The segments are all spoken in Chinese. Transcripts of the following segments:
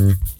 Mm-hmm.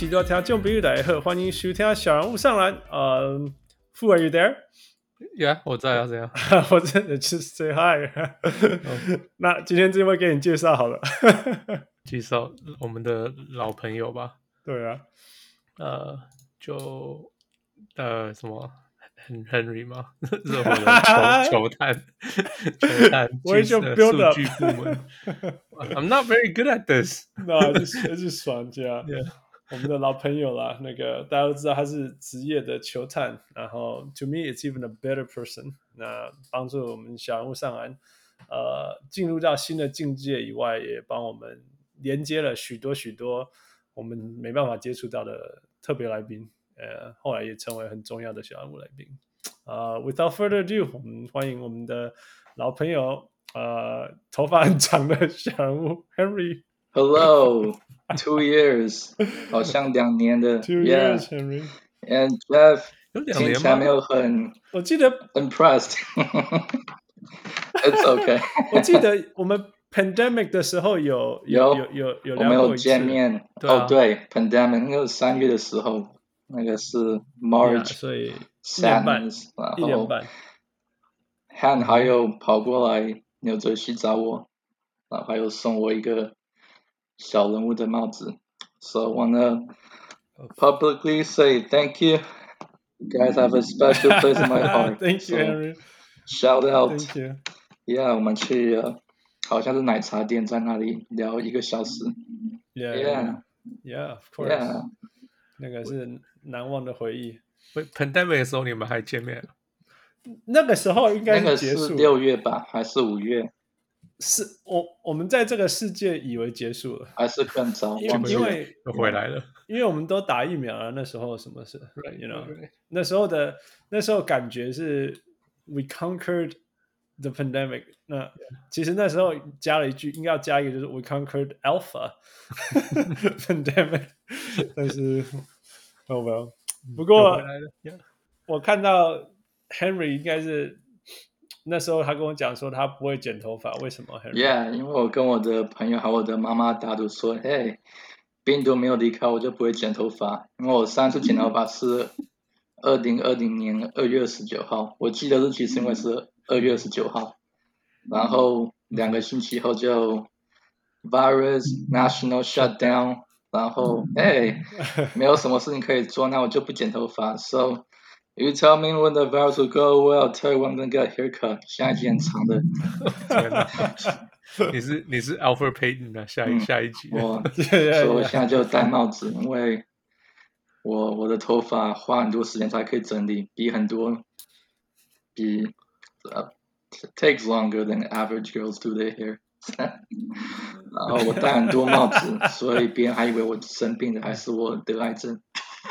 听众朋友大家好，欢迎收听小人物上篮。呃、um,，Fu are you there？Yeah，我在啊，怎样。我真的是 say hi。那今天这位给你介绍好了，介绍我们的老朋友吧。对啊，呃，就呃什么 Henry 吗？热火的球球探，球探，我也就 build 数据部门。I'm not very good at this。那就是就是爽家。我们的老朋友啦，那个大家都知道他是职业的球探，然后 to me it's even a better person。那帮助我们小人物上篮，呃，进入到新的境界以外，也帮我们连接了许多许多我们没办法接触到的特别来宾，呃，后来也成为很重要的小人物来宾。呃，without further ado，我们欢迎我们的老朋友，呃，头发很长的小人物 Henry。Hello, two years，好像两年的。Two years, Henry. And Jeff，听起来没有很，我记得 impressed。It's okay。我记得我们 pandemic 的时候有有有有有我们有见面。哦，对，pandemic 那个三月的时候，那个是 March，所以一年半，一年半。Han 还有跑过来纽泽西找我，然后还有送我一个。小人物的帽子，so I wanna publicly say thank you. You guys have a special place in my heart. Thank you, Henry. Shout out. Thank you. Yeah，我们去了，好像是奶茶店，在那里聊一个小时。Yeah, yeah, yeah, of course. Yeah. 那个是难忘的回忆。Pandemic 的时候你们还见面？那个时候应该那个是六月吧，还是五月？是我我们在这个世界以为结束了，还是更糟？因为因为 回来了，因为我们都打疫苗了。那时候什么事？You know，那时候的那时候感觉是 We conquered the pandemic。那其实那时候加了一句，应该要加一个，就是 We conquered alpha pandemic。但是，Oh well。不过我看到 Henry 应该是。那时候他跟我讲说他不会剪头发，为什么？Yeah，因为我跟我的朋友还有我的妈妈打赌说，嘿，病毒没有离开，我就不会剪头发。因为我上次剪头发是 二零二零年二月十九号，我记得日期是因为是二月十九号，然后两个星期后就 virus national shutdown，然后 哎，没有什么事情可以做，那我就不剪头发，so。You tell me when the virus will go away, I'll tell you when I'm gonna get a haircut。下一集很长的。你是你是 Alfred Payton 的下一、嗯、下一集。我所以我现在就戴帽子，因为我我的头发花很多时间才可以整理，比很多比呃、uh, takes longer than average girls do their hair。然后我戴很多帽子，所以别人还以为我生病了，还是我得癌症。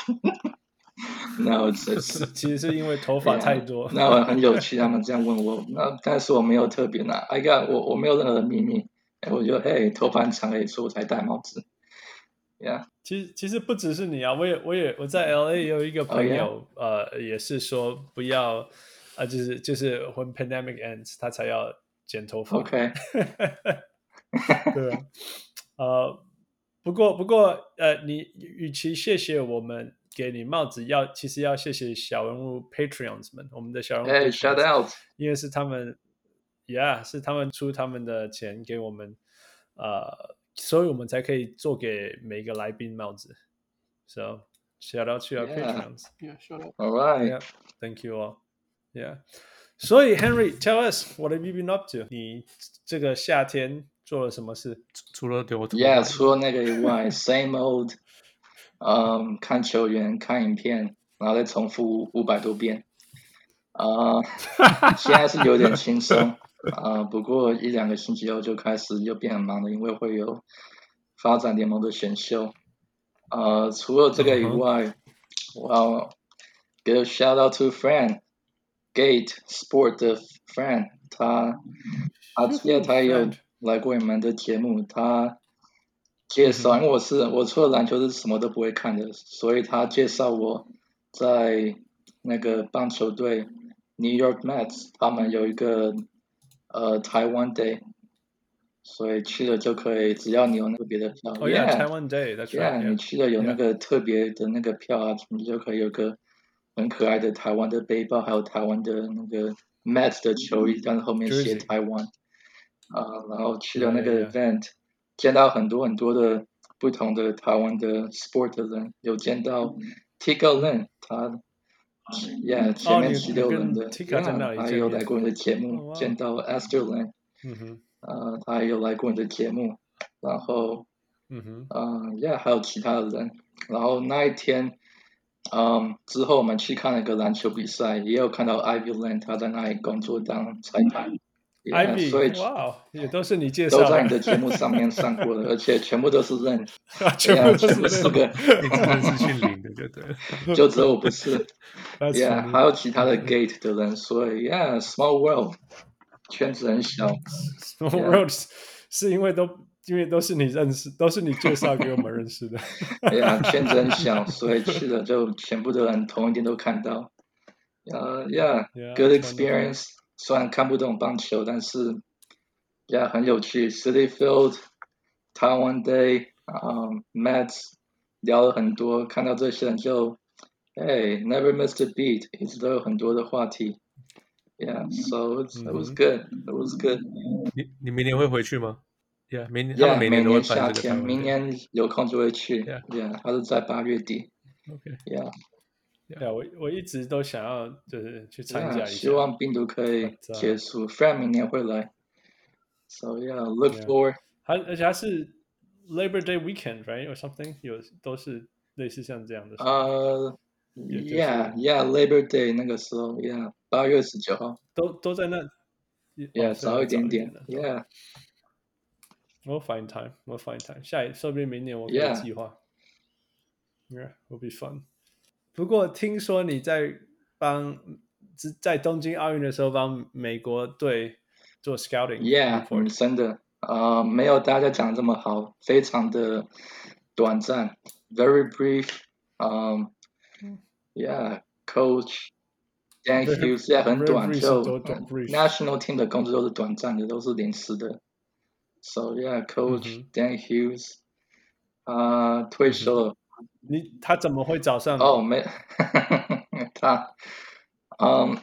那我这是其实是因为头发太多。那我很有趣，他们这样问我，那但是我没有特别拿，I got 我我没有任何的秘密，我就嘿头发很长了，所以我才戴帽子。Yeah，其实其实不只是你啊，我也我也我在 LA 也有一个朋友，oh? 呃，也是说不要，啊、呃，就是就是 when pandemic ends，他才要剪头发。OK，对啊，呃，不过不过呃，你与其谢谢我们。给你帽子要，其实要谢谢小人物 Patreons 们，我们的小人物，hey, shout out，因为是他们，Yeah，是他们出他们的钱给我们，呃，所以我们才可以做给每一个来宾帽子。So shout out to our Patreons，Yeah，shout out，All right，Yeah，Thank you all，Yeah。所以 Henry，tell us，what have you been up to？你这个夏天做了什么事？除了丢，Yeah，除了那个以外，Same old。嗯，看球员，看影片，然后再重复五百多遍。啊、呃，现在是有点轻松啊、呃，不过一两个星期后就开始又变很忙了，因为会有发展联盟的选秀。呃，除了这个以外，uh huh. 我要给个 shout out to friend Gate Sport 的 friend，他他也他也有来过你们的节目，他介绍，因为我是我除了篮球是什么都不会看的，所以他介绍我在那个棒球队 New York Mets，他们有一个呃台湾 Day。所以去了就可以，只要你有那个别的票。哦，Yeah，Taiwan Day，Yeah，你去了有那个特别的那个票啊，你就可以有个很可爱的台湾的背包，还有台湾的那个 Mets 的球衣，但是后面写台湾。啊，然后去了那个 event，见到很多很多的不同的台湾的 sport 的人，有见到 Tika Lin，他，Yeah，前面十六人的，还有来过你的节目，见到 Esther Lin。嗯哼。呃，他也有来过你的节目，然后，嗯哼，嗯，Yeah，还有其他的人，然后那一天，嗯，之后我们去看了一个篮球比赛，也有看到 Ivy Land 他在那里工作当裁判，Ivy，所以哇，也都是你介绍，都在你的节目上面上过的，而且全部都是认，全部全部四个，你真是姓林的，对对，就只有我不是，Yeah，还有其他的 Gate 的人，所以 Yeah，Small World。圈子很小，Small World 是因为都因为都是你认识，都是你介绍给我们认识的。对呀，圈子很小，所以去了就全部的人同一天都看到。呃，Yeah，good experience。虽然看不懂棒球，但是，Yeah，很有趣。City Field，Taiwan Day，嗯，Mets，聊了很多，看到这些人就，Hey，never missed a beat，一直都有很多的话题。Yeah, so it was good. It was good. 你你明年会回去吗？Yeah，明年 Yeah，每年夏天，明年有空就会去。Yeah，他是在八月底。OK。Yeah，我我一直都想要就是去参加一下。希望病毒可以结束。Fred 明年会来。So yeah, look forward。还而且还是 Labor Day weekend, right, or something？有都是类似像这样的。呃。Yeah, yeah, Labor Day 那个时候，Yeah，八月十九号，都都在那，Yeah，早一点点，Yeah，We'll find time, we'll find time。下一，说不定明年我可以计划，Yeah，will be fun。不过听说你在帮在东京奥运的时候帮美国队做 scouting，Yeah，真的，呃，没有大家讲这么好，非常的短暂，Very brief，嗯。Yeah, Coach Dan Hughes 也很短，就 National Team 的工作都是短暂的，都是临时的。So yeah, Coach Dan Hughes 啊，退休了。你他怎么会找上？哦，没，他，嗯，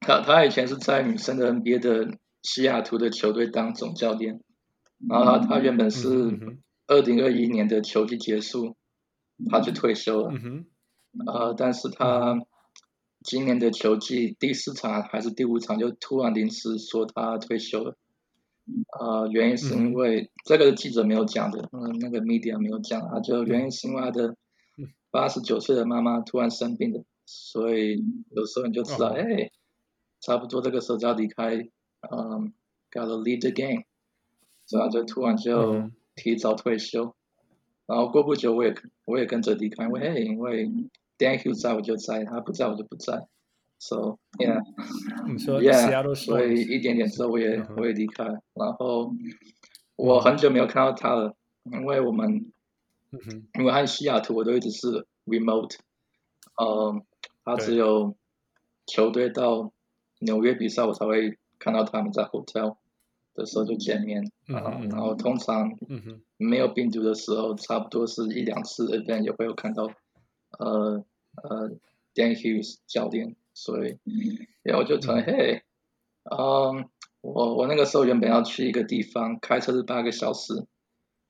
他他以前是在女生的 NBA 的西雅图的球队当总教练，然后他他原本是二零二一年的球季结束，他就退休了。呃，但是他今年的球季第四场还是第五场就突然临时说他退休了，呃，原因是因为、嗯、这个记者没有讲的，嗯，那个 media 没有讲，啊就原因是因为他的八十九岁的妈妈突然生病了，所以有时候你就知道，哎、哦，差不多这个时候就要离开，嗯，gotta leave the game，所以他就突然就提早退休，嗯、然后过不久我也我也跟着离开，因为因为。Dan Hughes 在我就在，他不在我就不在，So yeah，你说 yeah, 所以一点点之后我也我也离开，然后我很久没有看到他了，因为我们，因为他西雅图，我都一直是 remote，呃，他只有球队到纽约比赛，我才会看到他们在 hotel 的时候就见面，然后通常没有病毒的时候，差不多是一两次 event 也会有看到，呃。呃、uh,，Dan Hughes 教练，所以，然后我就说，嘿，嗯，我我那个时候原本要去一个地方，开车是八个小时，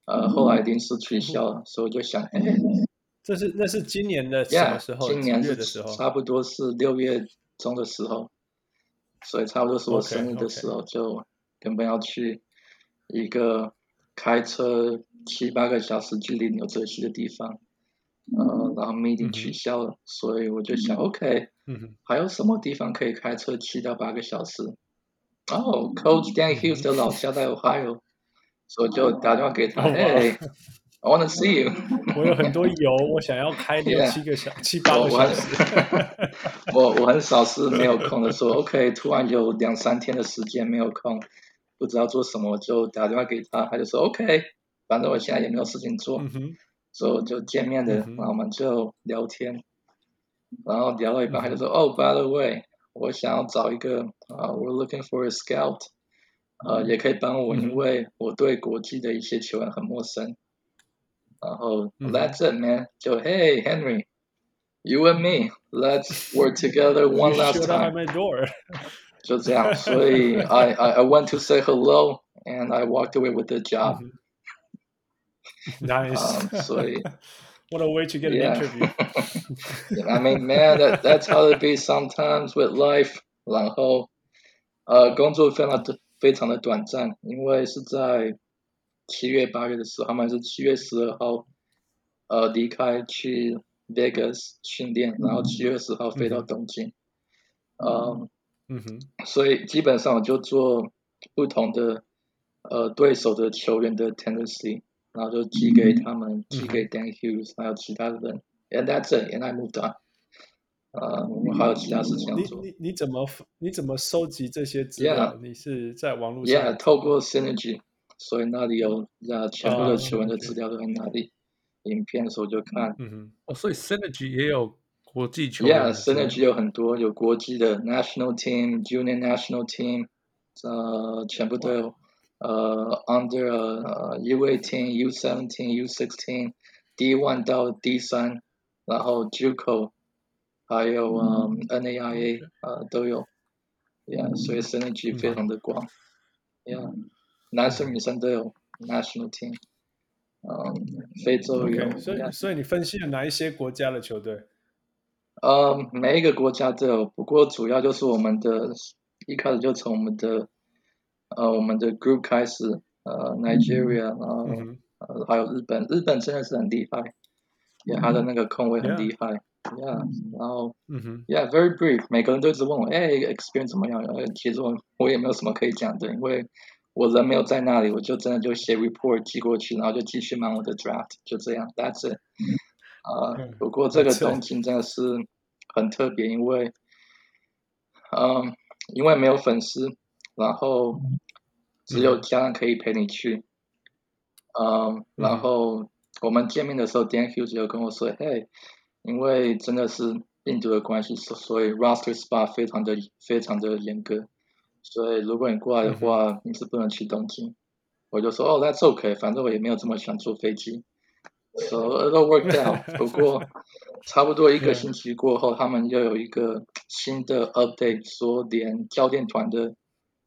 呃，后来临时取消了，所以我就想，嘿，这是那是今年的什么时候？Yeah, 今年的时候，差不多是六月中的时候，所以差不多是我生日的时候，就原本要去一个开车七八个小时距离纽泽西的地方。呃，然后 meeting 取消了，嗯、所以我就想，OK，、还有什么地方可以开车七到八个小时？哦、oh,，Coach Dan Hughes 的老家在 Ohio，所以就打电话给他，哎、oh, wow.，I wanna see you。我有很多油，我想要开六 七个小.七八个小时。我我很少是没有空的时候，OK，突然有两三天的时间没有空，不知道做什么，我就打电话给他，他就说 OK，反正我现在也没有事情做，所以我就见面的，嗯哼然后我们就聊天，然后聊到一半，嗯哼他就说哦，by the way，我想要找一个啊、uh,，we're looking for a scout，呃，也可以帮我，嗯哼因为我对国际的一些球员很陌生。然后、嗯 That's it, man. 就 Hey Henry, you and me, let's work together one You last showed up at time. my door. 就这样，所以 I, I I went to say hello and I walked away with the job. Nice. Um, 所以 What a way to get an Yeah. interview. I mean, man, that that's how it be sometimes with life. 然后，呃，工作非常的非常的短暂，因为是在七月八月的时候，他们是七月十二号，呃，离开去 Vegas 训练，然后七月十号飞到东京，嗯，嗯哼，所以基本上我就做不同的呃对手的球员的 tendency，然后就寄给他们，寄给 Dan Hughes，还有其他的人，and that's it，and I moved on。呃，我们还有其他事情要做。你你怎么你怎么收集这些资料.你是在网络上 Yeah，透过 Synergy，所以那里有呀全部的球员的资料都在那里，影片的时候就看。嗯哼，哦，所以 Synergy 也有国际球员 Yeah，Synergy 有很多，有国际的 National Team、Junior National Team，呃，全部都有。呃，Under 呃 U18、U17、U16、D1 到 D3，然后 JUCO，还有嗯 NAIA 呃都有。Yeah，所以 Synergy 非常的广。Yeah，男生女生都有 National Team。嗯，非洲有。OK，所以所以你分析了哪一些国家的球队？呃，每一个国家都有，不过主要就是我们的，一开始就从我们的，呃，我们的 group 开始，呃，Nigeria，然后、嗯呃，还有日本，日本真的是很厉害，yeah, 他的那个控卫很厉害，yeah，然后嗯哼，，yeah，very brief，每个人都一直问我，哎，experience 怎么样？呃，其实我我也没有什么可以讲的，因为我人没有在那里，我就真的就写 report 寄过去，然后就继续忙我的 draft，就这样，that's it。啊、嗯不过这个东京真的是很特别，因为，嗯，因为没有粉丝，然后只有家人可以陪你去，嗯，然后我们见面的时候，Dan Hughes 有跟我说，嘿，因为真的是病毒的关系，所所以 roster spot 非常的非常的严格，所以如果你过来的话，你是不能去东京。我就说，哦，That's okay，反正我也没有这么喜欢坐飞机。So it all worked out。不过差不多一个星期过后，他们又有一个新的 update，说连教练团的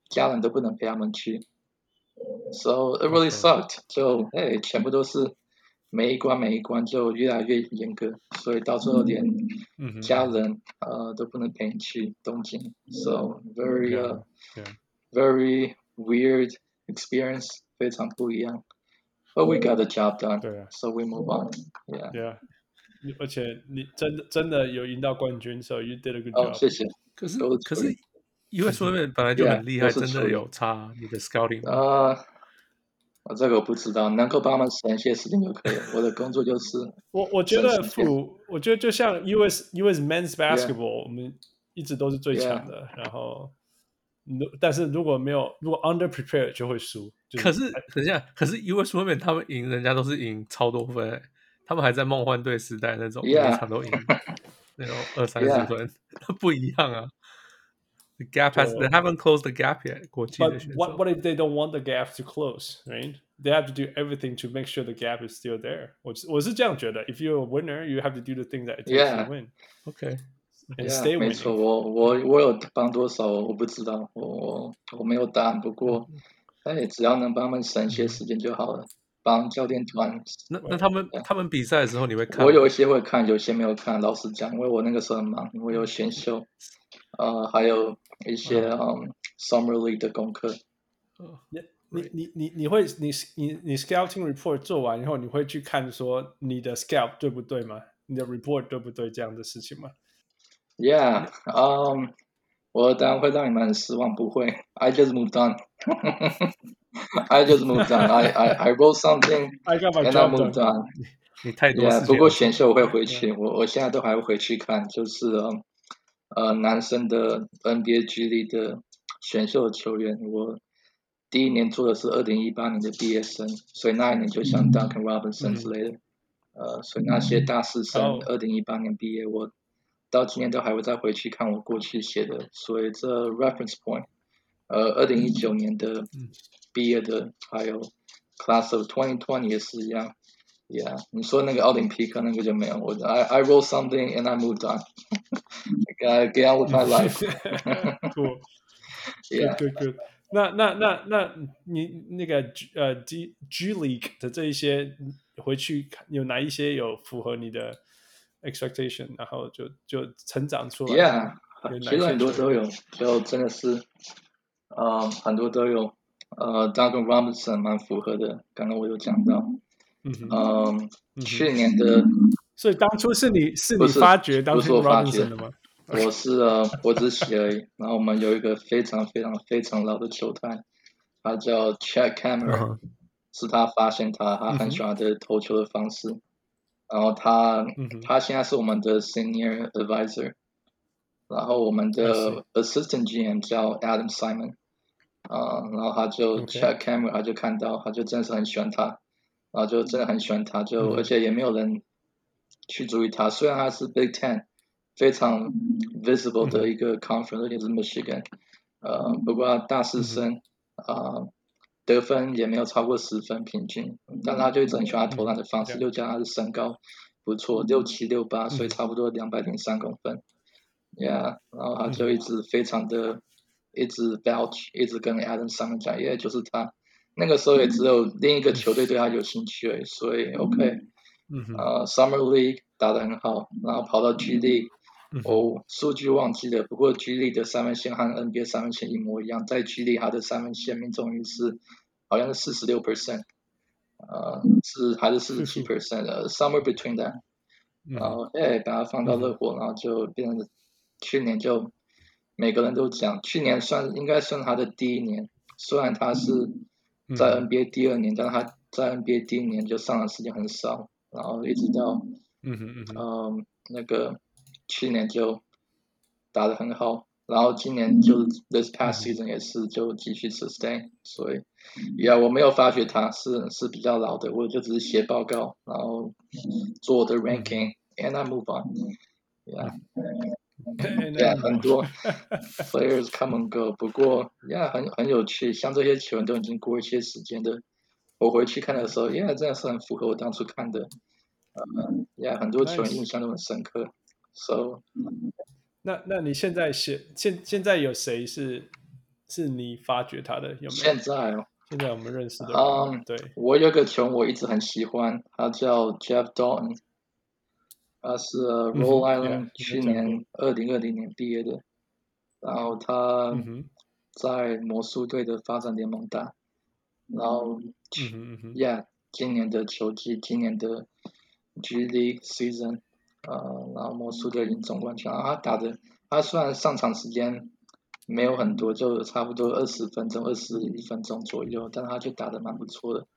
家人都不能陪他们去。So it really sucked。就哎，全部都是每一关每一关就越来越严格，所以到最后连嗯哼家人呃都不能陪你去东京。So very uh, Yeah. very weird experience，非常不一样。But we got the job done，对啊 so we move on。Yeah。 Yeah，你而且你真的真的有赢到冠军，so you did a good 哦， job。谢谢。可是都是可是 US Women 本来就很厉害真的有差你的 scouting 吗。呃，我这个我不知道，能够帮他们省一些时间就可以了。我的工作就是，我我觉得负，我觉得就像 US US Men's Basketball，、我们一直都是最强的。然后，如但是如果没有如果 under prepared 就会输。可是等一下，可是 US Women 他们赢人家都是赢超多分、欸，他们还在梦幻队时代那种每场都赢那种二三十 Yeah 分，不一样啊。The gap has 对 they haven't closed the gap yet。国际的 But 选 what 手 what if they don't want the gap to close, right? They have to do everything to make sure the gap is still there. 我我是这样觉得，If you're a winner, you have to do the thing that it takes Yeah. to win OK， and Yeah， stay 没 winning. 错，我我我有帮多少我不知道，我我我没有答案。不过，哎，只要能帮他们省一些时间就好了。帮教练团，那那他们他们比赛的时候你会看吗？我有一些会看，有些没有看。老实讲，因为我那个时候很忙，因为有选秀， 呃，还有一些嗯 summer league 的功课。你你你你你会你你你 scouting report 做完以后，你会去看说你的 scout 对不对吗？你的 report 对不对这样的事情吗？Yeah，嗯、um,，我当然会让你们很失望，不会。I just moved on。I just moved on. I I I wrote something I got my and I moved done. 你太多。Yeah, 不过选秀我会回去，我我现在都还会回去看，就是呃呃男生的 NBA G League 的选秀的球员，我第一年做的是二零一八年的毕业生，所以那一年就像 Duncan Robinson 之类的，嗯、呃，所以那些大四生二零一八年毕业，我到今年都还会再回去看我过去写的，所以这 reference point，呃，二零一九年的毕业的还有。Class of twenty twenty 也是一样，Yeah，你说那个奥林匹克那个就没有，我 I I wrote something and I moved on. I get on with my life. Cool. Yeah, good, good. 那那那那你那个呃 G G League 的这一些回去看有哪一些有符合你的 expectation，然后就就成长出来？Yeah，其实很多都有，就真的是，呃，很多都有。呃，Duncan Robinson 蛮符合的，刚刚我有讲到，嗯嗯，去年的，所以当初是你是你发掘 Duncan Robinson 的吗？我是呃，我只写而已。然后我们有一个非常非常非常老的球探，他叫 Chet Cameron，是他发现他，他很喜欢的投球的方式。然后他他现在是我们的 Senior Advisor，然后我们的 Assistant GM 叫 Adam Simon。啊、uh，然后他就 check camera，他就看到，他就真的是很喜欢他，然后就真的很喜欢他，就而且也没有人去注意他。虽然他是 Big Ten 非常 visible 的一个 conference，而且是 Michigan，呃，不过大四生啊、呃、得分也没有超过十分平均，但他就一直很喜欢他投篮的方式，又加上他的身高不错，六七六八，所以差不多两百零三公分，Yeah，然后他就一直非常的。一直 vouch，一直跟 Adam 上面讲，因为就是他那个时候也只有另一个球队对他有兴趣而已，所以 OK，嗯呃、uh, Summer League 打得很好，然后跑到 G League，哦，数据忘记了，不过 G League 的三分线和 NBA 三分线一模一样，在 G League 他的三分线命中率是好像是四十六 percent，呃，是还是四十七 percent 的，somewhere between that，然后哎把他放到热火，然后就变成去年就。每个人都讲，去年算应该算他的第一年，虽然他是在 NBA 第二年，嗯、但他在 NBA 第一年就上的时间很少，然后一直到嗯嗯嗯、呃，那个去年就打得很好，然后今年就 this past season 也是就继续 sustain，所以呀，我没有发觉他是是比较老的，我就只是写报告，然后做我的 ranking，and I move on，yeah。对，yeah, 很多 players come and go，不过呀，yeah, 很很有趣，像这些球员都已经过一些时间的，我回去看的时候，呀、yeah,，真的是很符合我当初看的，嗯，呀，很多球员印象都很深刻。So，那那你现在写现现在有谁是是你发掘他的？有没有？现在哦，现在我们认识的，嗯，对，我有个球员我一直很喜欢，他叫 Jeff Dalton。他是 Rhode Island 去年二零二零年毕业的，然后他在魔术队的发展联盟打，然后，Yeah，今年的球季，今年的 G League season，呃，然后魔术队赢总冠军，然后他打的，他虽然上场时间没有很多，就差不多二十分钟、二十一分钟左右，但他就打的蛮不错的，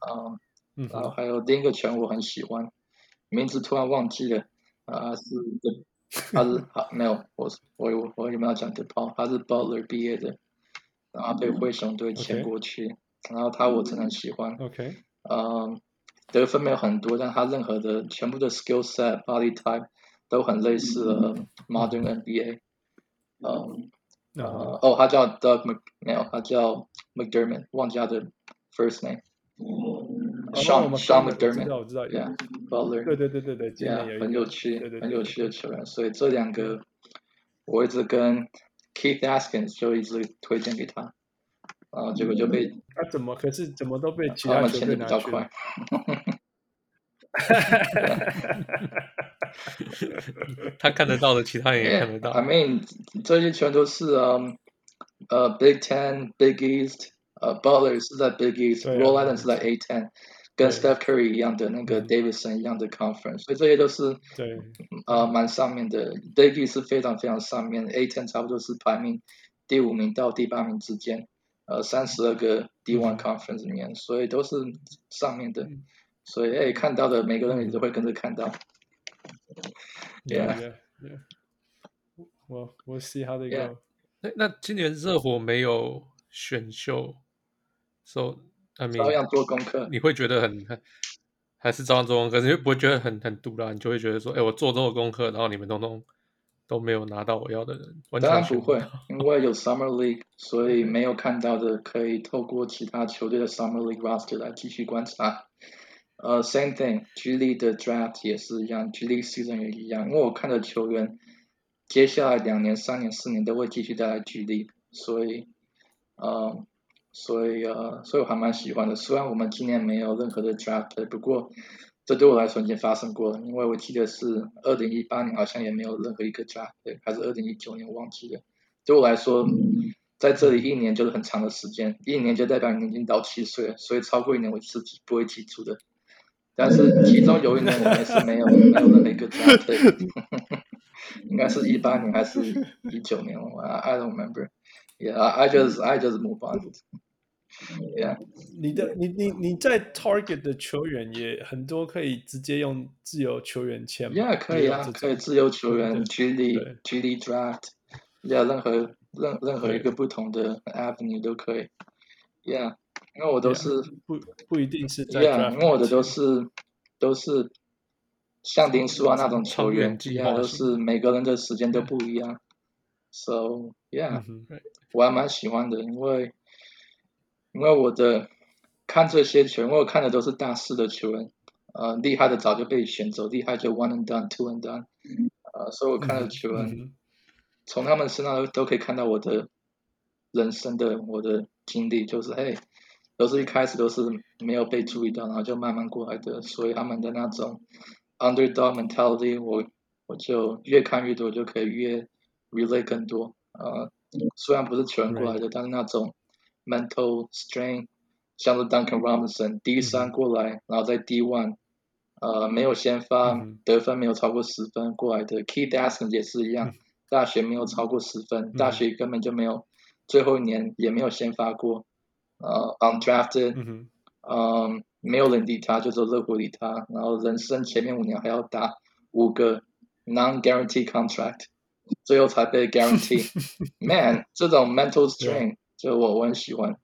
啊，然后还有另一个球我很喜欢。名字突然忘记了，啊是，他是 好没有，我我我有没有讲的跑？他是 Butler 毕业的，然后被灰熊队签过去.然后他我真的很喜欢，OK，嗯，得分没有很多，但他任何的全部的 skill set body type 都很类似的 modern NBA，嗯，呃，哦，他叫 Doug Mc 没有，他叫 McDermott，忘记他的 first name。Sean Sean McDermott，我知道，Yeah，Butler，对对对对对，Yeah，很有趣，很有趣的球员，所以这两个我一直跟 Keith Askins 就一直推荐给他，然后结果就被他、啊、怎么可是怎么都被其他球队拿去，他看得到的，其他人也看得到。I mean，这些全都是嗯呃、um, uh, Big Ten、Big East，呃、uh, Butler 是在 Big East，Rhode、啊、Island 是在 A Ten。跟 Steph Curry 一样的那个 Davidson 一样的 conference，所以这些都是对呃蛮上面的。David 是非常非常上面，A10 差不多是排名第五名到第八名之间，呃三十二个 D1 conference 里面，所以都是上面的。所以哎，看到的每个人也都会跟着看到。Yeah, yeah, yeah. Well, we'll see how they go. 那那今年热火没有选秀，so I mean 照样做功课，你会觉得很很还是照样做功课，你会不会觉得很很独啦？你就会觉得说，哎，我做这么多功课，然后你们通通都没有拿到我要的人，完全当然不会，因为有 Summer League，所以没有看到的可以透过其他球队的 Summer League roster 来继续观察。呃、uh,，same thing，G League 的 draft 也是一样，G League season 也一样，因为我看的球员，接下来两年、三年、四年都会继续带来 G League，所以，呃，所以呃，所以我还蛮喜欢的。虽然我们今年没有任何的 draft，不过这对我来说已经发生过了，因为我记得是二零一八年好像也没有任何一个 draft，还是二零一九年我忘记了。对我来说，在这里一年就是很长的时间，一年就代表你已经到七岁了，所以超过一年我是不会记住的。但是其中有一年我们是没有 没有任何一个 draft，应该是一八年还是一九年我 I don't remember。Yeah, I just I just move on. Yeah，你的你你你在 Target 的球员也很多，可以直接用自由球员签吗？Yeah，可以啊，可以自由球员 G League G League Draft，Yeah，任何任任何一个不同的 Avenue 都可以。Yeah。因为我都是、yeah, 不不一定是在，yeah, 因为我的都是都是像林书啊那种球员，一样都是每个人的时间都不一样，so yeah，、嗯、我还蛮喜欢的，因为因为我的看这些球员，因为我看的都是大四的球员，呃，厉害的早就被选走，厉害就 one and done，two and done，呃，所以我看的球员、嗯、从他们身上都都可以看到我的人生的我的经历，就是嘿。都是一开始都是没有被注意到，然后就慢慢过来的，所以他们的那种 underdog mentality，我我就越看越多，就可以越 relate 更多。呃，虽然不是全过来的，但是那种 mental strain，像是 Duncan Robinson D3 过来，然后在 D1，呃，没有先发，得分没有超过十分过来的。Key Daskin 也是一样，大学没有超过十分，大学根本就没有，最后一年也没有先发过。呃、uh,，undrafted，嗯、um, 没有人理他，就说热火理他，然后人生前面五年还要打五个 non-guarantee contract，最后才被 guarantee。 Man，这种 mental strain，就我我很喜欢，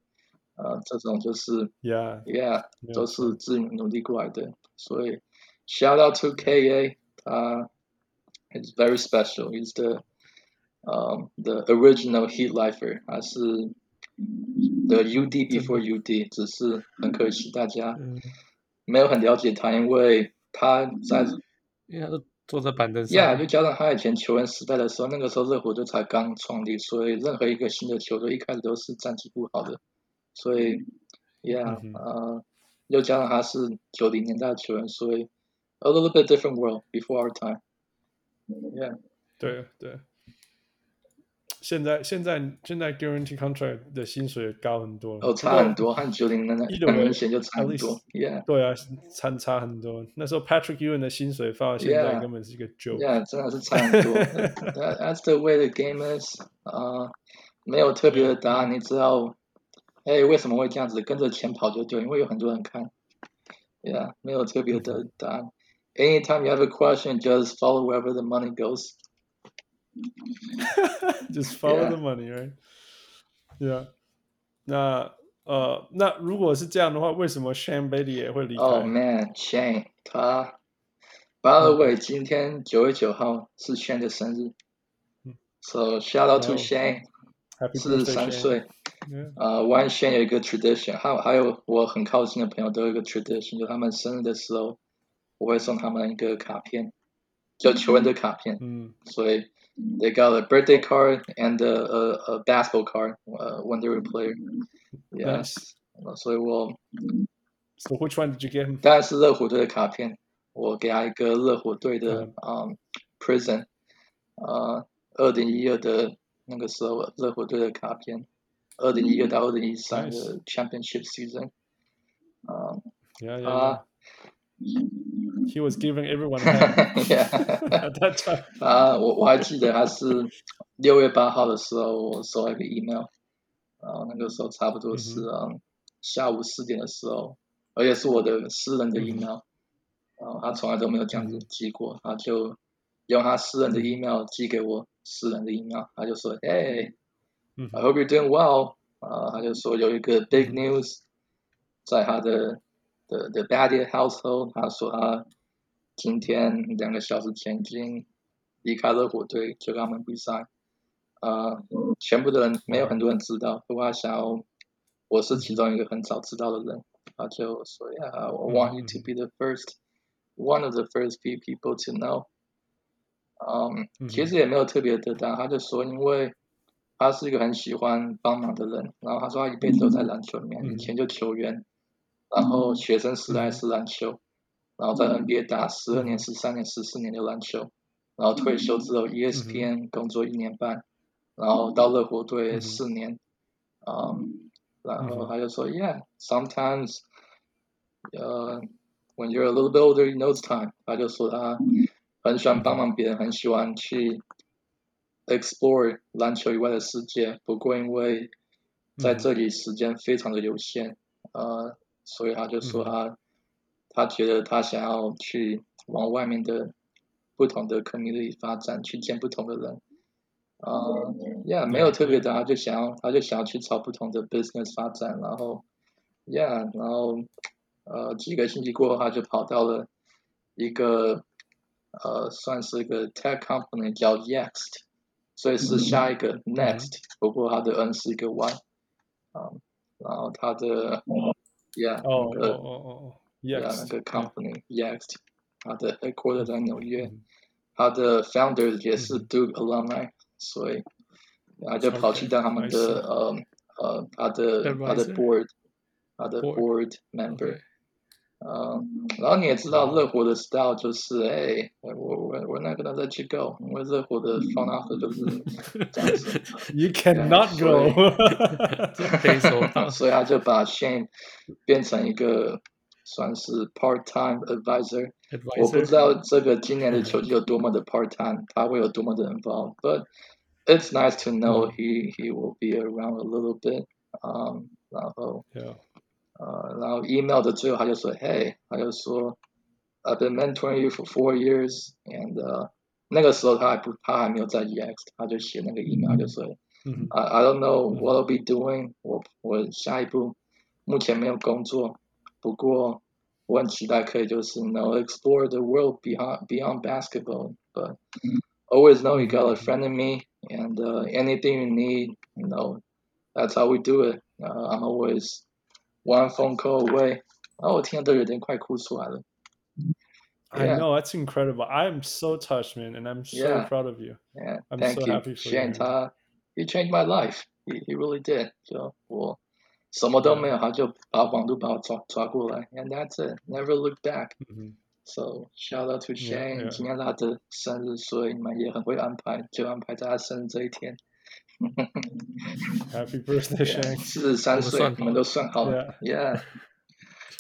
呃，这种就是，Yeah，Yeah，都是自己努力过来的，所以 shout out to KA，他 is very special，he's the，呃、um,，the original heat lifer，他是。The UD before UD，只是很可惜，大家没有很了解他，因为他在，因为他 坐在板凳上。Yeah，就加上他以前球员时代的时候，那个时候热火队才刚创立，所以任何一个新的球队一开始都是战绩不好的，所以，Yeah，呃，又加上他是九零年代的球员，所以 a little bit different world before our time。Yeah，对对。现在现在现在 guarantee contract 的薪水高很多哦，差很多，和九零年代很明显就差很多。Yeah，对啊，差差很多。那时候 Patrick Ewing 的薪水放到现在根本是一个 joke。Yeah，真的是差很多。That's the way the game is。啊，没有特别的答案，你知道，哎，为什么会这样子？跟着钱跑就对，因为有很多人看。Yeah，没有特别的答案。Anytime you have a question, just follow wherever the money goes. Just follow the money, right? Yeah. 那呃，那如果是这样的话，为什么 Shane Bailey 也会离开？Oh man, Shane，他，By the way，今天九月九号是 Shane 的生日，So shout out to Shane，四十三岁。呃，One Shane 有一个 tradition，还有还有我很靠近的朋友都有一个 tradition，就他们生日的时候，我会送他们一个卡片，就球员的卡片。嗯，所以。They got a birthday card and a a, a basketball card uh, when they were a player. Yes. Nice. 所以我 So which one did you get him? 当然是热火队的卡片。我给他一个热火队的嗯、um, Prism，呃，二零一二的那个时候热火队的卡片，二零一二到二零一三的 Championship season。嗯，啊。 He was giving everyone yeah. at that time. 啊，我我还记得他是六月八号的时候，我收了一个 email，然后那个时候差不多是嗯下午四点的时候，而且是我的私人的 email，然后他从来都没有这样子寄过，他就用他私人的 email 寄给我私人的 email，他就说，Hey，I hope you're doing well，啊，他就说有一个 big news，在他的的的 Battier household，他说他今天两个小时前已经离开了火队，就跟他们比赛，啊，全部的人没有很多人知道，不过他想要，我是其中一个很早知道的人。他就说呀，I want you to be the first, one of the first few people to know。嗯，其实也没有特别的答案，他就说，因为他是一个很喜欢帮忙的人，然后他说他一辈子都在篮球里面，以前就球员，然后学生时代是篮球，然后在 NBA 打十二年、十三年、十四年的篮球，然后退休之后 ESPN 工作一年半，然后到热火队四年，嗯。然后他就说，Yeah，sometimes，呃、uh,，when you're a little bit older, you know it's time。他就说他很喜欢帮忙别人，很喜欢去 explore 篮球以外的世界。不过因为在这里时间非常的有限，呃，所以他就说他他觉得他想要去往外面的不同的 community 发展，去见不同的人。啊、uh,，Yeah，没有特别的，他就想要，他就想要去朝不同的 business 发展，然后，Yeah，然后，呃，几个星期过后，他就跑到了一个，呃，算是一个 tech company 叫 Next，所以是下一个 Next，不过他的 N 是一个 Y，啊、um,，然后他的 ，Yeah，哦哦哦哦，Yeah，那个 company Yext，他的 headquarter 在纽约，他的 founders 也是 Duke alumni。所以，然后就跑去当他们的呃呃他的他的 board，他的 board member， 呃，然后你也知道热火的 style 就是，哎，我我我 not gonna let you go，因为热火的 front office 就是这样子。You cannot go。所以他就把 Shane 变成一个算是 part time advisor。我不知道这个今年的球季有多么的 part time，他会有多么的 involved，but it's nice to know he he will be around a little bit。嗯，然后， 呃，然后 email 的最后他就说，Hey，他就说，I've been mentoring you for four years，and、uh, 那个时候他还不他还没有在 EX，他就写那个 email 就说，I I don't know what I'll be doing，我我下一步目前没有工作，不过。我很期待可以就是 you know explore the world beyond beyond basketball, but always know you got a friend in me, and uh, anything you need, you know, that's how we do it. Uh, I'm always one phone call away. 然后我听到都有点快哭出来了。I know that's incredible. I'm so touched, man, and I'm so yeah. proud of you. Yeah, I'm thank so you. happy for Shane, you. Uh, he changed my life. He he really did. 就我。什么都没有，他就把网路把我抓抓过来，and that's it. Never look back. So shout out to Shane. 今天他的生日，所以你们也很会安排，就安排在他生日这一天。 Happy birthday, Shane！四十三岁，你们都算好了。Yeah,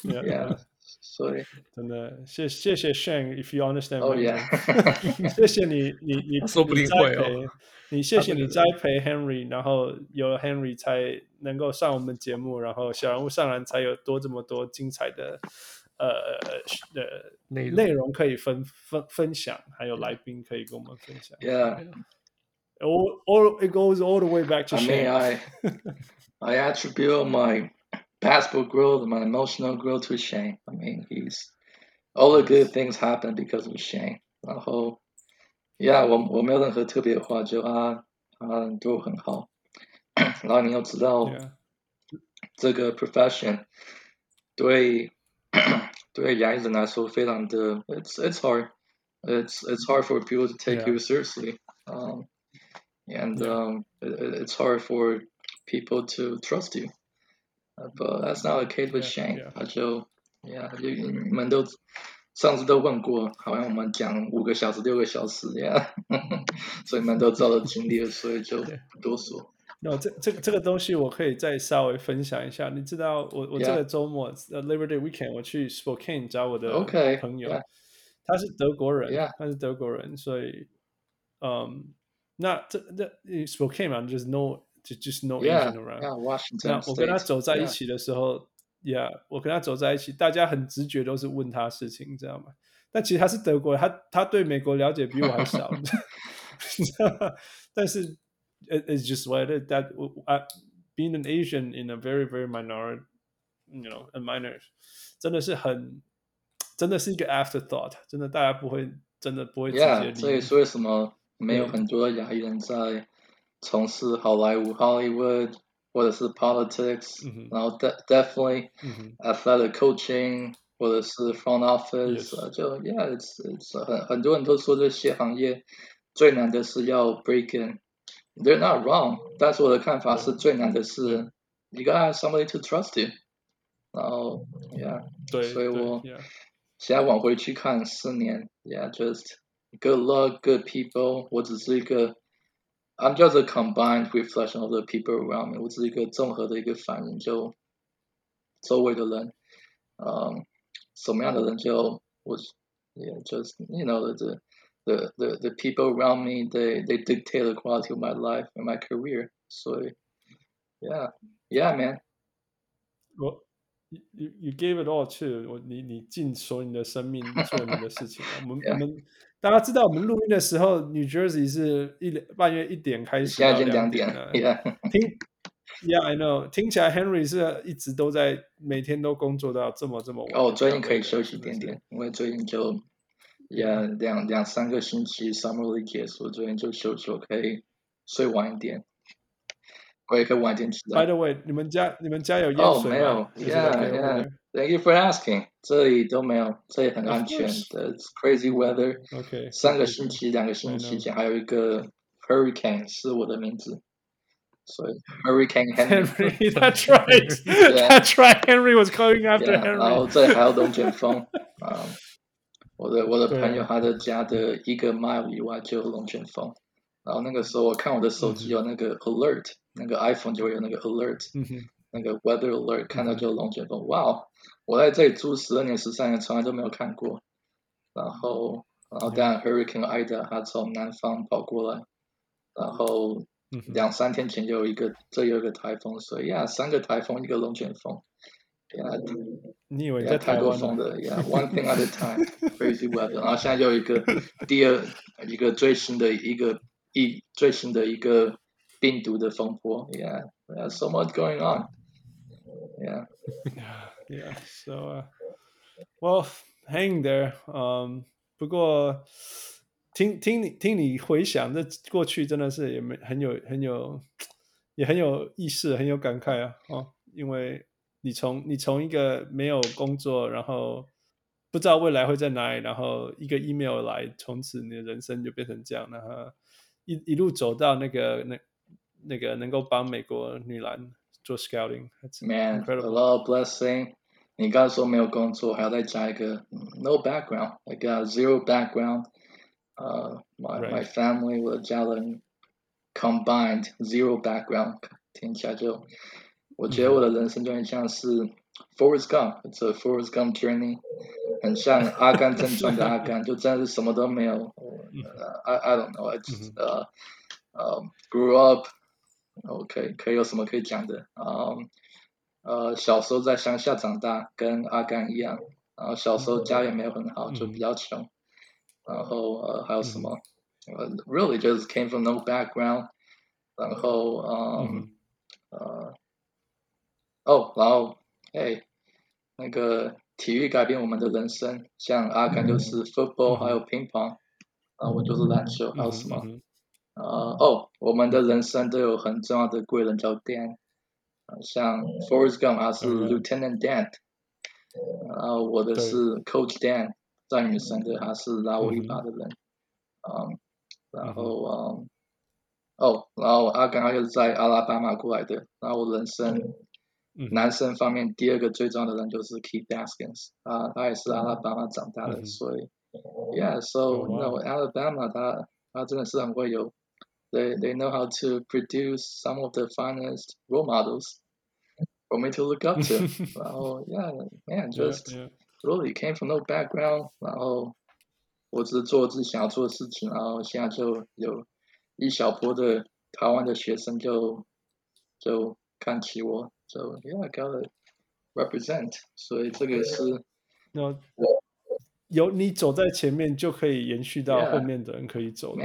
yeah. 所以真的谢谢谢 Shane. If you understand. Oh yeah. 谢谢你你你说不定会哦。你谢谢你栽培 Henry，然后有了 Henry 才能够上我们节目，然后小人物上篮才有多这么多精彩的呃呃内内容可以分分分享，还有来宾可以跟我们分享。Yeah, all all it goes all the way back to Shane. I mean, I I attribute my basketball growth, my emotional growth to Shane. I mean, he's all the good things happen because of Shane. 然后。Yeah，我我没有任何特别的话，就他他对我很好。然后你要知道，yeah. 这个 profession 对对亚裔人来说非常的，it's it's hard, it's it's hard for people to take you seriously, um, and um, it, it's hard for people to trust you. But that's not the case with Shane. 他就，yeah，你们都。上次都问过，好像我们讲五个小时、六个小时这样，所以你们都知道的经历了，所以就不多说。那、no, 这这个这个东西我可以再稍微分享一下。你知道我，我我这个周末呃、yeah. uh, Labor Day Weekend 我去 Spokane 找我的朋友，okay. yeah. 他是德国人，yeah. 他是德国人，所以嗯， 那这这 Spokane 嘛，就是 no 就就是 no Asian around。Yeah, Washington 那我跟他走在一起的时候。Yeah. ，yeah，我跟他走在一起，大家很直觉都是问他事情，你知道吗？但其实他是德国人，他他对美国了解比我还少，你知道吗？但是 it, it's just what it is that I, being an Asian in a very very minority, you know, a minor，真的是很，真的是一个 afterthought，真的大家不会，真的不会直接。Yeah，所以说为什么 没有很多亚裔人在从事好莱坞 Hollywood？或者是 politics，、嗯、然后 de definitely、嗯、athletic coaching，或者是 front office，、yes. 就 yeah，it's, it's 很很多人都说这些行业最难的是要 break in，they're not wrong，但是我的看法是最难的是 you gotta have somebody to trust you，然后 yeah，对，所以我现在往回去看四年，yeah，just good luck，good people，我只是一个。I'm just a combined reflection of the people around me。我只是一个综合的一个反应，就周围的人，嗯，什么样的人就我，yeah, just you know the the the the people around me they they dictate the quality of my life and my career。所以，yeah yeah man。我，you you gave it all too。我你你尽所有你的生命做你的事情。我们我们。 大家知道我们录音的时候，New Jersey 是一点半夜一点开始，现在已经两点了。Yeah. 听，Yeah，I know。听起来 Henry 是一直都在每天都工作到这么这么晚。哦，最近可以休息一点点，因为最近就，Yeah，两两三个星期 Summer League 结束，最近就休息，我可以睡晚一点。我也可以晚点起来。By the way，你们家你们家有药水吗？哦，没有。Yeah，Yeah。Thank you for asking。这里都没有，这里很安全的。It's crazy weather。OK。三个星期，两个星期前还有一个 Hurricane 是我的名字，所以 Hurricane Henry。That's right。That's right。Henry was calling after Henry。然后这里还有龙卷风。啊，我的我的朋友他的家的一个 mile 以外就有龙卷风。然后那个时候我看我的手机有那个 alert。那个 iPhone 就会有那个 alert，、嗯、 那个 weather alert，、嗯、看到就龙卷风。哇、我在这里住十二年、十三年，从来都没有看过。然后，然后当然 Hurricane Ida 它从南方跑过来，然后两三天前就有一个，这有一个台风，所以呀，三个台风，一个龙卷风。Yeah, 你以为在台湾风的？Yeah，one thing at a time，crazy weather。然后现在又一个第二一个最新的一个一最新的一个。病毒的风波，Yeah，there's so much going Yeah, yeah. So,、uh, Well，hang there，嗯、不过听听你听你回想，这过去真的是也没很有很有也很有意思，很有感慨啊，哦，因为你从你从一个没有工作，然后不知道未来会在哪里，然后一个 email 来，从此你的人生就变成这样，然后一一路走到那个那。那个能够帮美国女篮做 scouting，Man，a lot of blessing。你刚才说没有工作，还要再加一个 no background，I got zero background。呃，my my family，我的家人 combined zero background，听起来就，我觉得我的人生就很像是 Forrest Gump，it's a Forrest Gump journey，很像《阿甘正传》的阿甘，就真的是什么都没有。I I don't know，I just 呃呃 grew up。 OK，可以有什么可以讲的？啊、um,，呃，小时候在乡下长大，跟阿甘一样。然后小时候家也没有很好，嗯、就比较穷。然后呃，还有什么、嗯、？Really just came from no background。然后嗯，嗯呃，哦，然后哎，那个体育改变我们的人生，像阿甘就是 football，、嗯、还有乒乓。啊，我就是篮球，还有什么？呃哦，我们的人生都有很重要的贵人叫 Dan，呃，像 Forrest Gump 他是 Lieutenant Dan，然后我的是 Coach Dan，在女生的他是拉我一把的人，嗯，然后嗯，哦，然后阿刚刚又是在阿拉巴马过来的，然后我人生男生方面第二个最重要的人就是 Keith Askins，啊，他也是阿拉巴马长大的，所以，Yeah，so no Alabama 他他真的是很会有。They they know how to produce some of the finest role models for me to look up to. 然后，yeah, man, just yeah, yeah. really came from no background. 然后，我只是做自己想要做的事情。然后现在就有一小波的台湾的学生就就看起我，就 yeah, I got a represent，所以这个是，那 有你走在前面，就可以延续到后面的人可以走的。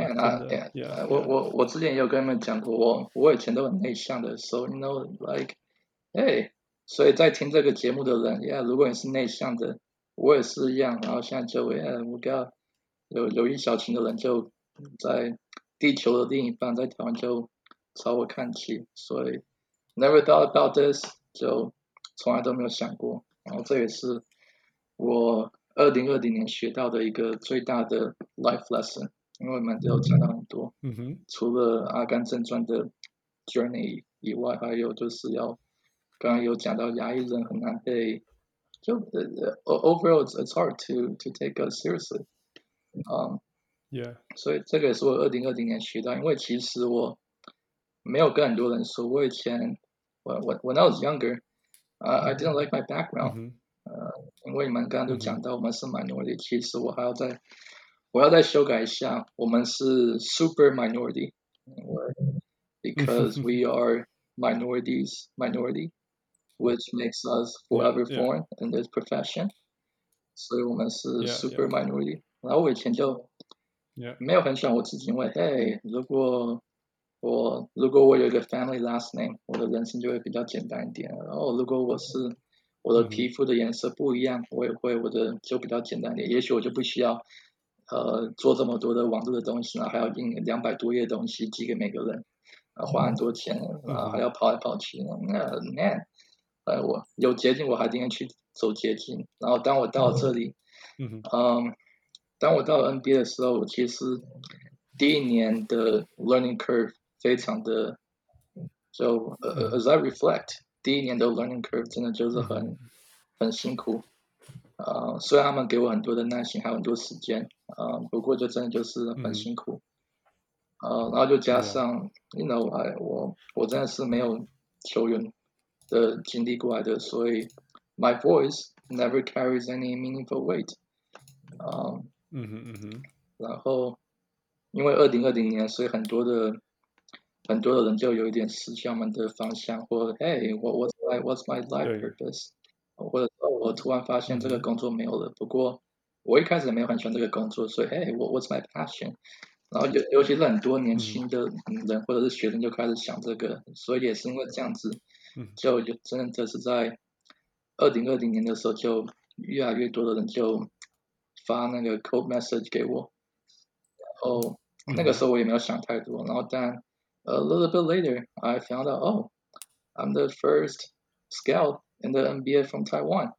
我我我之前也有跟他们讲过，我我以前都很内向的，so you know like，哎，所以在听这个节目的人，yeah，如果你是内向的，我也是一样，然后现在就，yeah，我跟有有一小群的人就在地球的另一半，在台湾就朝我看齐，所以 never thought about this，就从来都没有想过，然后这也是我。二零二零年学到的一个最大的 life lesson，因为我们都有讲到很多，嗯哼，除了《阿甘正传》的 journey 以外，还有就是要刚刚有讲到牙医人很难被，就呃 overall it's hard to to take us seriously，嗯，yeah，所以这个也是我二零二零年学到，因为其实我没有跟很多人说，我以前我我 when I was younger，啊、uh, I didn't like my background，、因为你们刚刚都讲到我们是 minority，其实我还要再，我要再修改一下，我们是 super minority，because we are minorities minority，which makes us forever foreign in this profession，所以我们是 super minority。然后我以前就没有很喜欢我自己，因为嘿，如果我如果我有一个 family last name，我的人生就会比较简单一点。然后如果我是 我的皮肤的颜色不一样，我也会我的就比较简单点。也许我就不需要，呃，做这么多的网络的东西，然后还要印两百多页东西寄给每个人，啊，花很多钱，啊，还要跑来跑去。那 man，呃，我有捷径，我还今天去走捷径。然后当我到了这里，嗯，当我到了 NBA 的时候，我其实第一年的 learning curve 非常的，就呃，as I reflect。第一年的 learning curve 真的就是很很辛苦，啊、呃，虽然他们给我很多的耐心，还有很多时间，啊、呃，不过就真的就是很辛苦，啊、呃，然后就加上、嗯、，you know，我我我真的是没有球员的经历过来的，所以 my voice never carries any meaningful weight，啊、呃，嗯哼嗯哼，然后因为二零二零年，所以很多的。很多的人就有一点失去他们的方向，或 Hey，what's my what's my life purpose？或者说我突然发现这个工作没有了。不过我一开始没有很喜欢这个工作，所以 Hey，what's my passion？然后尤尤其是很多年轻的人或者是学生就开始想这个，所以也是因为这样子，就就真的是在二零二零年的时候，就越来越多的人就发那个 code message 给我，然后那个时候我也没有想太多，然后但。A little bit later, I found out, oh, I'm the first scout in the NBA from Taiwan.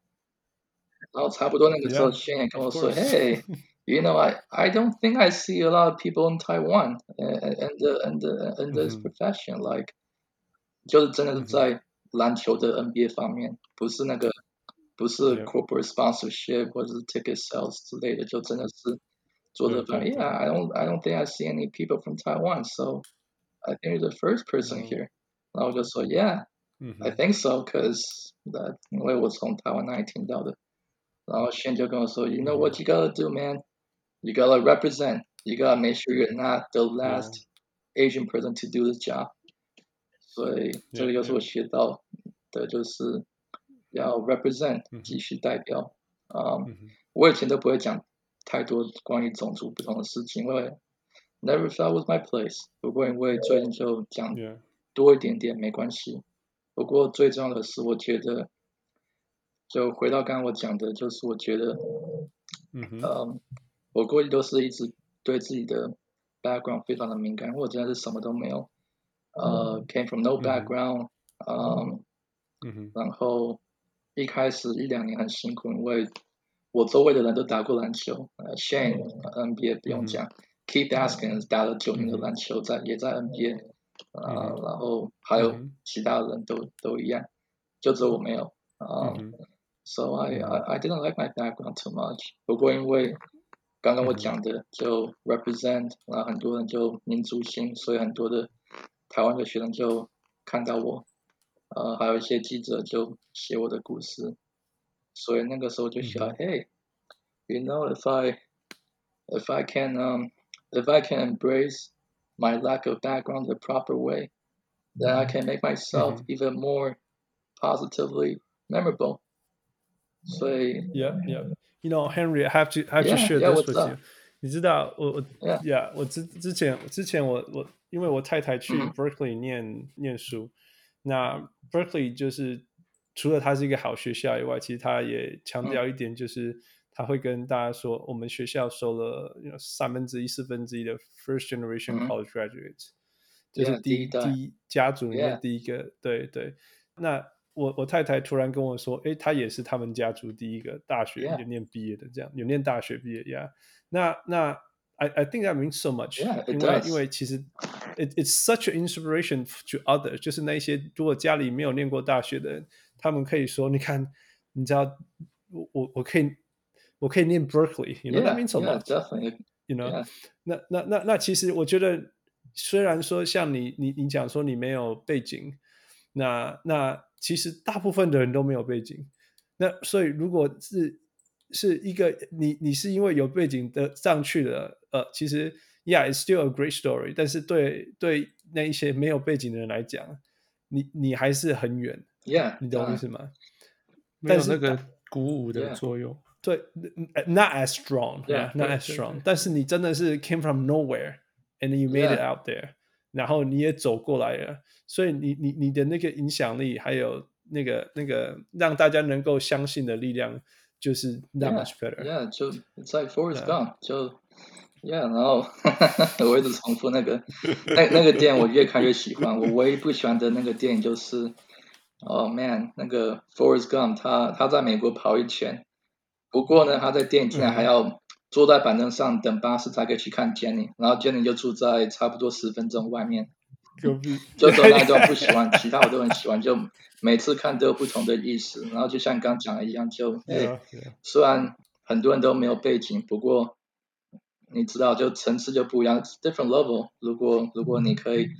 然后差不多那个时候，Shane 也跟我说，Hey, you know, I I don't think I see a lot of people in Taiwan and and the and the and this profession like，就是真的是在篮球的 NBA 方面，不是那个不是 corporate sponsorship 或者是 ticket sales 之类的，就真的是做的方面。Yeah, I don't I don't think I see any people from Taiwan, so. I think you're the first person here. 然后我就说，Yeah, I think so, cause that 因为我从台湾那里听到的。然后 Shane 就跟我说，You know what you gotta do, man? You gotta represent. You gotta make sure you're not the last Asian person to do the job. 所以这个就是我学到的，就是要 represent，继续代表。嗯，我以前都不会讲太多关于种族不同的事情，因为。 Never thought was my place。不过因为最近就讲多一点点没关系。不过最重要的是，我觉得就回到刚刚我讲的，就是我觉得，嗯哼，我过去都是一直对自己的 background 非常的敏感，我真的是什么都没有，呃，came from no background，嗯，然后一开始一两年很辛苦，因为我周围的人都打过篮球，呃，Shane，NBA 不用讲。Keith Askins 打了九年的篮球在，在也在 NBA，啊、呃，然后还有其他人都都一样，就只有我没有啊。Uh, so I I I didn't like my background too much。不过因为刚刚我讲的就 represent，然后很多人就民族性，所以很多的台湾的学生就看到我，呃，还有一些记者就写我的故事，所以那个时候就想，Hey，you know if I if I can um If I can embrace my lack of background the proper way, then I can make myself even more positively memorable. 所以，Yeah, Yeah, you know, Henry, I have to, I have to share this with you. 你知道，我我，Yeah，我之之前之前我我，因为我太太去 Berkeley 念念书，那 Berkeley 就是除了它是一个好学校以外，其实它也强调一点，就是 他会跟大家说，我们学校收了三分之一、四分之一的 first generation college graduates，就是第一第一家族里面第一个，对对，那。我我太太突然跟我说，诶，她也是他们家族第一个大学有念毕业的，这样有念大学毕业呀。Yeah. 那那 I I think that means so much，因为因为其实 it it's such an inspiration to others，就是那些如果家里没有念过大学的人，他们可以说，你看，你知道，我我我可以我可以念 Berkeley，you know that means so much，you know，那那那那其实我觉得，虽然说像你你你讲说你没有背景，那那。其实大部分的人都没有背景，那所以如果是是一个你你是因为有背景的上去的，呃，其实 yeah，it's still a great story。但是对对那一些没有背景的人来讲，你你还是很远，yeah，你懂我意思吗？嗯、没有那个鼓舞的作用，对，not as strong，yeah，not as strong。但是你真的是 came from nowhere，and you made it out there。然后你也走过来了，所以你你你的那个影响力，还有那个那个让大家能够相信的力量，就是 that much better。Yeah，就在 Forrest Gump，就 Yeah，然后我一直重复那个那那个电影，我越看越喜欢。我唯一不喜欢的那个电影就是，哦 man，那个 Forrest Gump，他他在美国跑一圈， 不过呢，他在电影竟然还要。嗯坐在板凳上等巴士才可以去看 Jenny，然后 Jenny 就住在差不多十分钟外面，就就说那种不喜欢，其他我都很喜欢，就每次看都有不同的意思。然后就像刚讲的一样，就哎，虽然很多人都没有背景，不过你知道，就层次就不一样，different level。如果如果你可以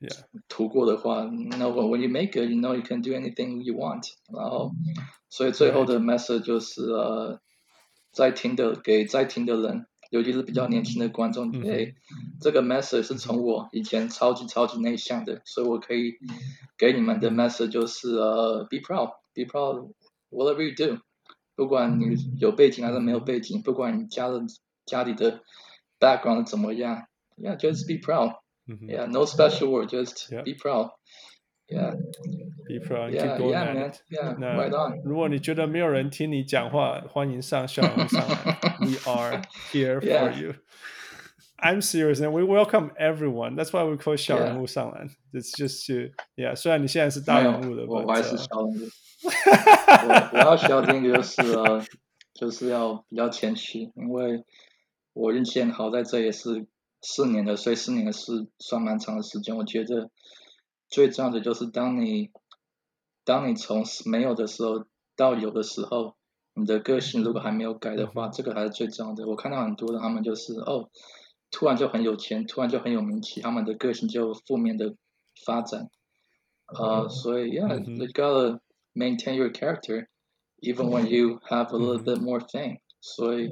，yeah yeah，图过的话，那 when you make it，you know you can do anything you want。然后，所以最后的 message 就是呃。在听的给在听的人，尤其是比较年轻的观众，哎、欸，这个 message 是从我以前超级超级内向的，所以我可以给你们的 message 就是呃、uh,，be proud，be proud whatever you do，不管你有背景还是没有背景，不管你家的家里的 background 怎么样，yeah，just be proud，yeah，no special word，just be proud。Yeah, be proud. Keep going man. Yeah, right on. 如果你觉得没有人听你讲话，欢迎上小人物上来。We are here for you. I'm serious, and we welcome everyone. That's why we call 小人物上来。It's just to, yeah. 虽然你现在是大人物了，我还是小人物。我我要小点就是呃，就是要比较谦虚，因为我运气很好，在这也是 四年的，所以四年的是算蛮长的时间。我觉得。最重要的就是当你，当你从没有的时候到有的时候，你的个性如果还没有改的话，这个还是最重要的。我看到很多的，他们就是哦，突然就很有钱，突然就很有名气，他们的个性就负面的发展。呃，所以，yeah，you gotta maintain your character even when you have a little bit more fame。所以，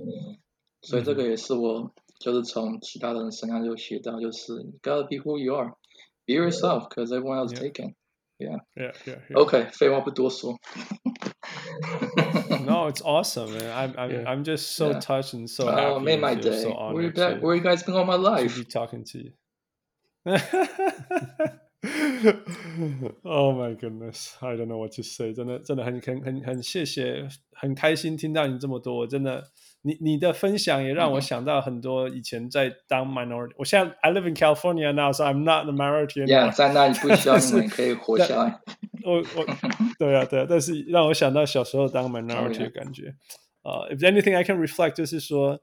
所以这个也是我就是从其他人身上就学到，就是 gotta be who you are。Be yourself, because everyone else taken. Yeah. Yeah. Yeah. Okay. 废话不多说。No, it's awesome, man. I'm I'm I'm just so touched and so happy. Oh, made my day. So where you back, Where you guys been all my life? To be talking to you. Oh my goodness, I don't know what to say. 真的真的很很很很谢谢，很开心听到你这么多，真的。你你的分享也让我想到很多以前在当 minority，我现在 I live in California now, so I'm not the minority anymore. Yeah，在那里不需要你们可以活下来。我我对啊对啊，但是让我想到小时候当 minority 的感觉。呃、uh, if anything I can reflect，就是说，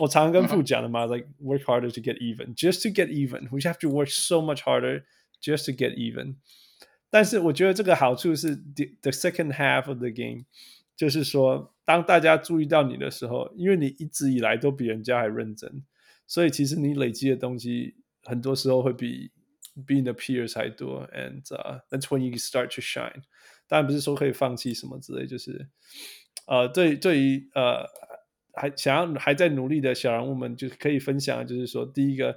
我常常跟父讲的嘛、uh huh.，like work harder to get even, just to get even. We have to work so much harder just to get even. 但是我觉得这个好处是 the the second half of the game，就是说。 当大家注意到你的时候，因为你一直以来都比人家还认真，所以其实你累积的东西很多时候会比比你的 peers 还多。And、uh, that's when you start to shine。当然不是说可以放弃什么之类，就是呃，对对于呃还想要还在努力的小人物们，就可以分享，就是说第一个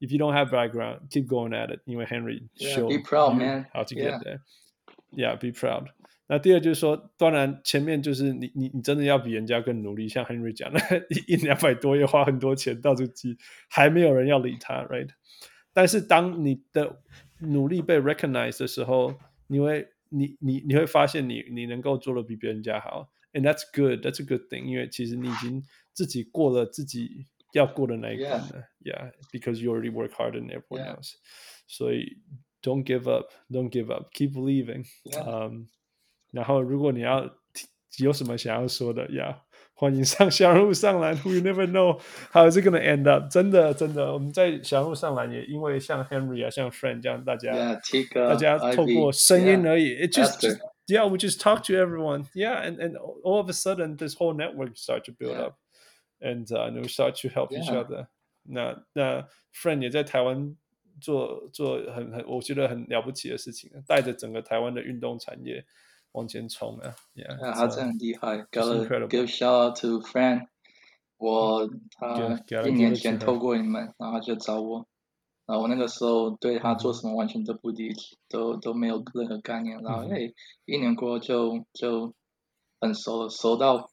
，if you don't have background，keep going at it，因为 Henry show be proud man how to get there，yeah，be proud。那第二就是说，当然前面就是你你你真的要比人家更努力，像 Henry 讲的，一两百多页花很多钱到处寄，还没有人要理他，right？但是当你的努力被 recognize 的时候，你会你你你会发现你你能够做的比别人家好，and that's good，that's a good thing，因为其实你已经自己过了自己要过的那一关了，yeah，because you already work harder than everyone else，所以 don't give up，don't give up，keep believing，嗯， 然后如果你要有什么想要说的，yeah。欢迎上小人物上篮，We never know how it's gonna end up。真的，真的，我们在小人物上篮也因为像 Henry 啊，像 Friend 这样，大家，yeah, 大家透过声音而已。It just, just, yeah, we just talk to everyone. Yeah, and and all of a sudden, this whole network start to build up, and uh, we start to help each other. 那那 Friend 也在台湾做做很很，我觉得很了不起的事情，带着整个台湾的运动产业。往前冲啊！Yeah，他真的很厉害。Gotta give shout out to friend，我他一年前透过你们，然后就找我，然后我那个时候对他做什么完全都不理解，都都没有任何概念。然后哎，一年过后就就很熟了，熟到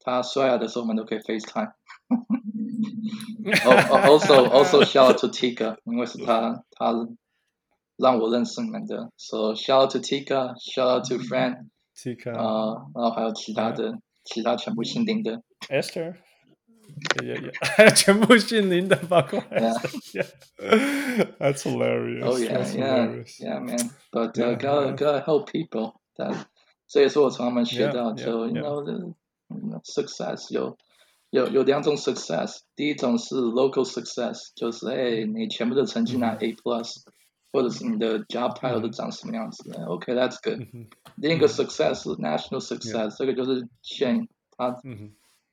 他刷牙的时候我们都可以 FaceTime。Also also shout out to Tika，因为是他他。让我认识你们的，so shout out to Tika，shout out to friend，Tika，啊，然后还有其他的，其他全部姓林的，Esther，也也也，还有全部姓林的，包括，Yeah，That's hilarious. Oh yeah, yeah, yeah, man. But gotta gotta help people. 这也是我从他们学到，就 you know the success 有有有两种 success，第一种是 local success，就是哎，你全部的成绩拿 A plus。 或者是你的 job title 都长什么样子的？OK，that's good。另一个 success，national success，这个就是现他，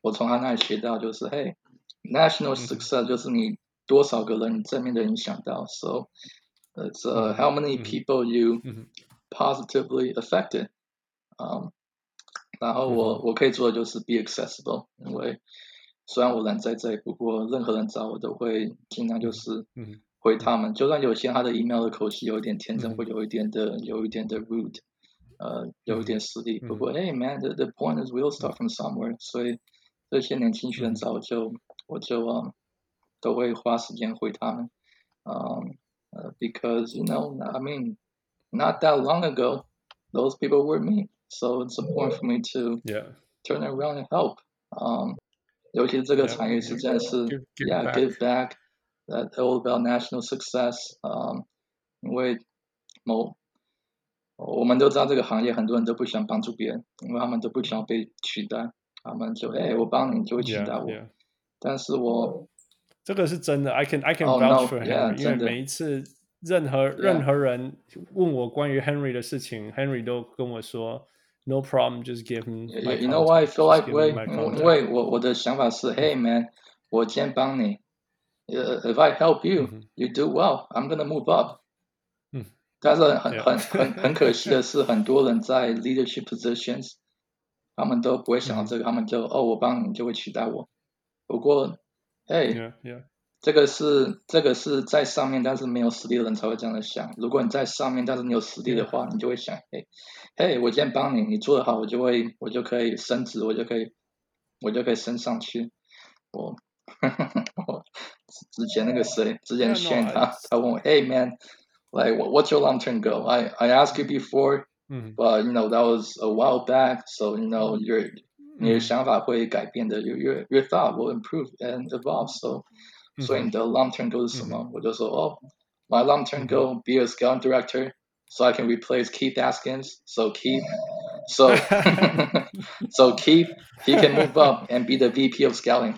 我从他那里学到，就是嘿，national success 就是你多少个人正面的影响到，so it's how many people you positively affected。嗯，然后我我可以做的就是 be accessible，因为虽然我人在这里，不过任何人找我都会尽量就是。 回他们，就算有些他的 email 的口气有一点天真，会有一点的，有一点的 rude，呃，有一点失礼。不过，Hey man，the the point is we'll start from somewhere。所以这些年轻学生早就，我就嗯，都会花时间回他们，嗯，呃，because you know I mean not that long ago those people were me so it's important for me to turn around and help。嗯，尤其是这个产业实在是，yeah give back。 That all about national success，嗯，因为某我们都知道这个行业很多人都不想帮助别人，因为他们都不想被取代，他们就哎，我帮你，你就会取代我。Yeah, yeah. 但是我这个是真的，I can I can vouch for him，、oh, no, yeah, 因为每一次任何任何人问我关于 Henry 的事情 yeah.，Henry 都跟我说 No problem，just give him。You know why I feel like way？因为我我的想法是，Hey man，我先帮你。 If I help you, you do well. I'm gonna move up. 但是很很很很可惜的是，很多人在 leadership positions，他们都不会想到这个，他们就哦，我帮你就会取代我。不过，哎，这个是这个是在上面但是没有实力的人才会这样的想。如果你在上面但是你有实力的话，你就会想，哎，嘿，我今天帮你，你做得好，我就会我就可以升职，我就可以我就可以升上去。我。之前那个谁，之前选他，他问我，Hey man，like what's your long term goal? I I asked you before, but you know that was a while back, so you know your 你的想法会改变的，your your your thought will improve and evolve. So，所以你的 long term goal 是什么？我就说，哦，my long term goal be a scouting director, so I can replace Keith Askins. So Keith, so so Keith, he can move up and be the VP of scouting.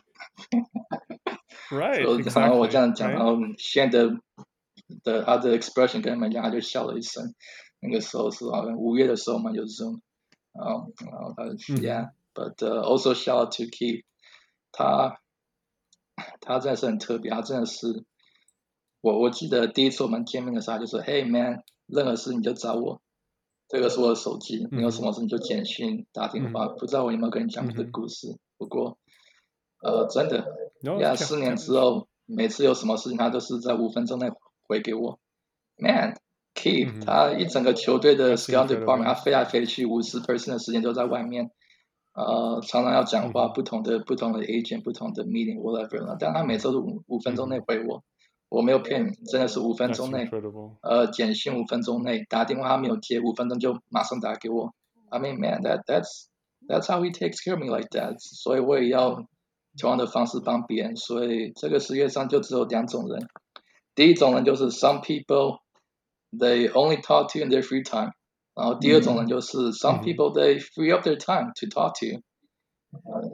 Right，然后我这样讲，然后现在的的他的 expression 跟他们讲，他就笑了一声。那个时候是好像五月的时候嘛，有 Zoom，然后然后他，Yeah，but also shout out to Keep，他他真的是很特别，他真的是我我记得第一次我们见面的时候，他就说，Hey man，任何事你就找我，这个是我的手机，你有什么事你就简讯打电话。不知道我有没有跟你讲这个故事，不过呃真的。呀，四年之后，每次有什么事情，他都是在五分钟内回给我。Man, Keith，他一整个球队的 scout department，他飞来飞去，五十 percent 的时间都在外面，呃，常常要讲话，不同的不同的 agent，不同的 meeting，whatever。但他每周都五五分钟内回我，我没有骗你，真的是五分钟内，呃，简讯五分钟内，打电话他没有接，五分钟就马上打给我。I mean man，that that's that's how he takes care of me like that。所以我也要同样的方式帮别人。所以这个世界上就只有两种人，第一种人就是 some people。They only talk to you in their free time。然后第二种人就是 some people they free up their time to talk to you。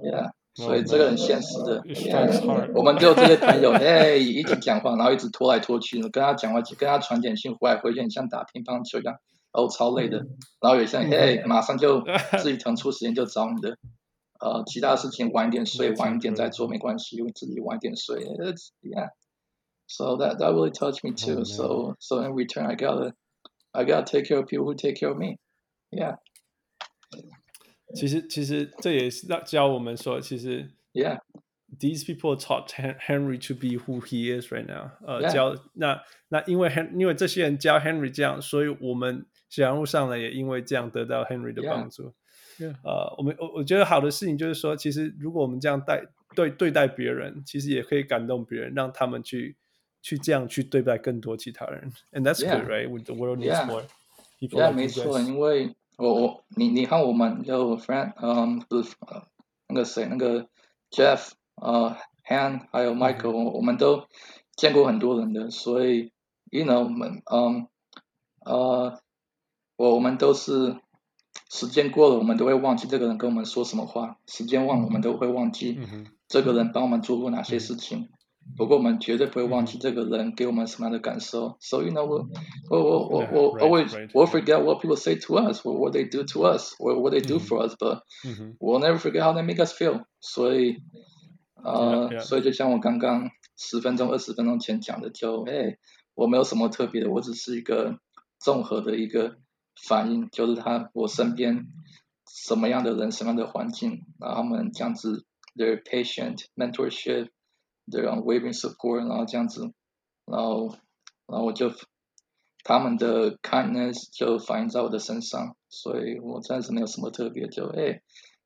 Yeah，所以这个很现实的。Yeah, 我们就这些朋友，哎，一起讲话，然后一直拖来拖去，跟他讲话，跟他传简讯，回来回去，很像打乒乓球一样，然后超累的。然后有些人，哎，马上就自己腾出时间就找你的。呃，其他事情晚一点睡，晚一点再做没关系，因为自己晚一点睡。It's yeah。So that that really touched me too. Oh, so so in return, I gotta I gotta take care of people who take care of me. Yeah. 其实其实这也是让教我们说，其实 Yeah. These people taught Henry to be who he is right now. 呃，教 Yeah. 那那因为 Hen 因为这些人教 Henry 这样，所以我们小人物上来也因为这样得到 Henry 的帮助。Yeah. 呃，我们我我觉得好的事情就是说，其实如果我们这样待对对待别人，其实也可以感动别人，让他们去。去这样去对待更多其他人，and that's good, right? With the world needs more people. Yeah, 没错，因为我我你你看我们就 friend，嗯，不是那个谁，那个 Jeff，呃，Han，还有 Michael，我们都见过很多人的，所以，you know，我们，嗯，呃，我我们都是时间过了，我们都会忘记这个人跟我们说什么话，时间忘了，我们都会忘记这个人帮我们做过哪些事情。不过我们绝对不会忘记这个人给我们什么样的感受。So you know, 我我我我我 always will forget what people say to us, or what they do to us, or what they do for us, but we'll never forget how they make us feel. 所以，呃，所以就像我刚刚十分钟、二十分钟前讲的，就哎，我没有什么特别的，我只是一个综合的一个反应，就是他我身边什么样的人、什么样的环境，然后他们这样子，their patient mentorship。对啊，unwavering support，然后这样子，然后，然后我就他们的 kindness 就反映在我的身上，所以我暂时没有什么特别，就哎，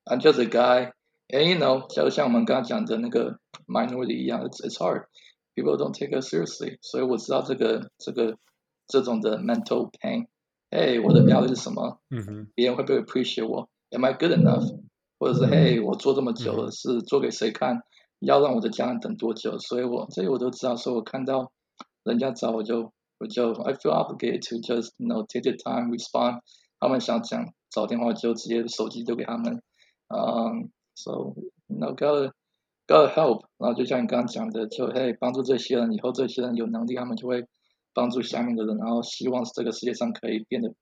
I'm just a guy，and you know，就像我们刚刚讲的那个 minority 一样，it's it's hard，people don't take us seriously，所以我知道这个这个这种的 mental pain， 哎，我的标准是什么？嗯哼，别人会不会 appreciate 我？Am I good enough？或者是嘿，我做这么久了，是做给谁看？要让我的家人等多久？所以我这些我都知道。所以我看到人家找我就我就 I feel obligated to just you know take the time respond。他们想讲找电话就直接手机丢给他们。嗯、you know gotta gotta help。然后就像你刚刚讲的，就嘿帮助这些人，以后这些人有能力，他们就会帮助下面的人，然后希望这个世界上可以变得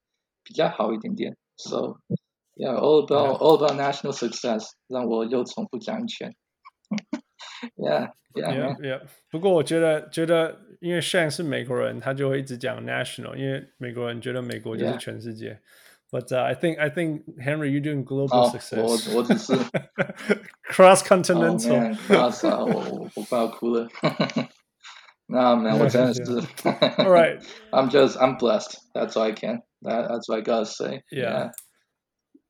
比较好一点点。So yeah, all about all about national success。让我又重复讲一圈。 Yeah, yeah, yeah, yeah. 不过我觉得，觉得因为 Shane 是美国人，他就会一直讲 national，因为美国人觉得美国就是全世界。Yeah. But、uh, I think, I think Henry, you're doing global success. 我我只是 cross continental。Oh, man, cross 啊，我我我快要哭了。 那 man，我真的是。All right. I'm just, I'm blessed. That's all I can. That, that's what I gotta say. Yeah.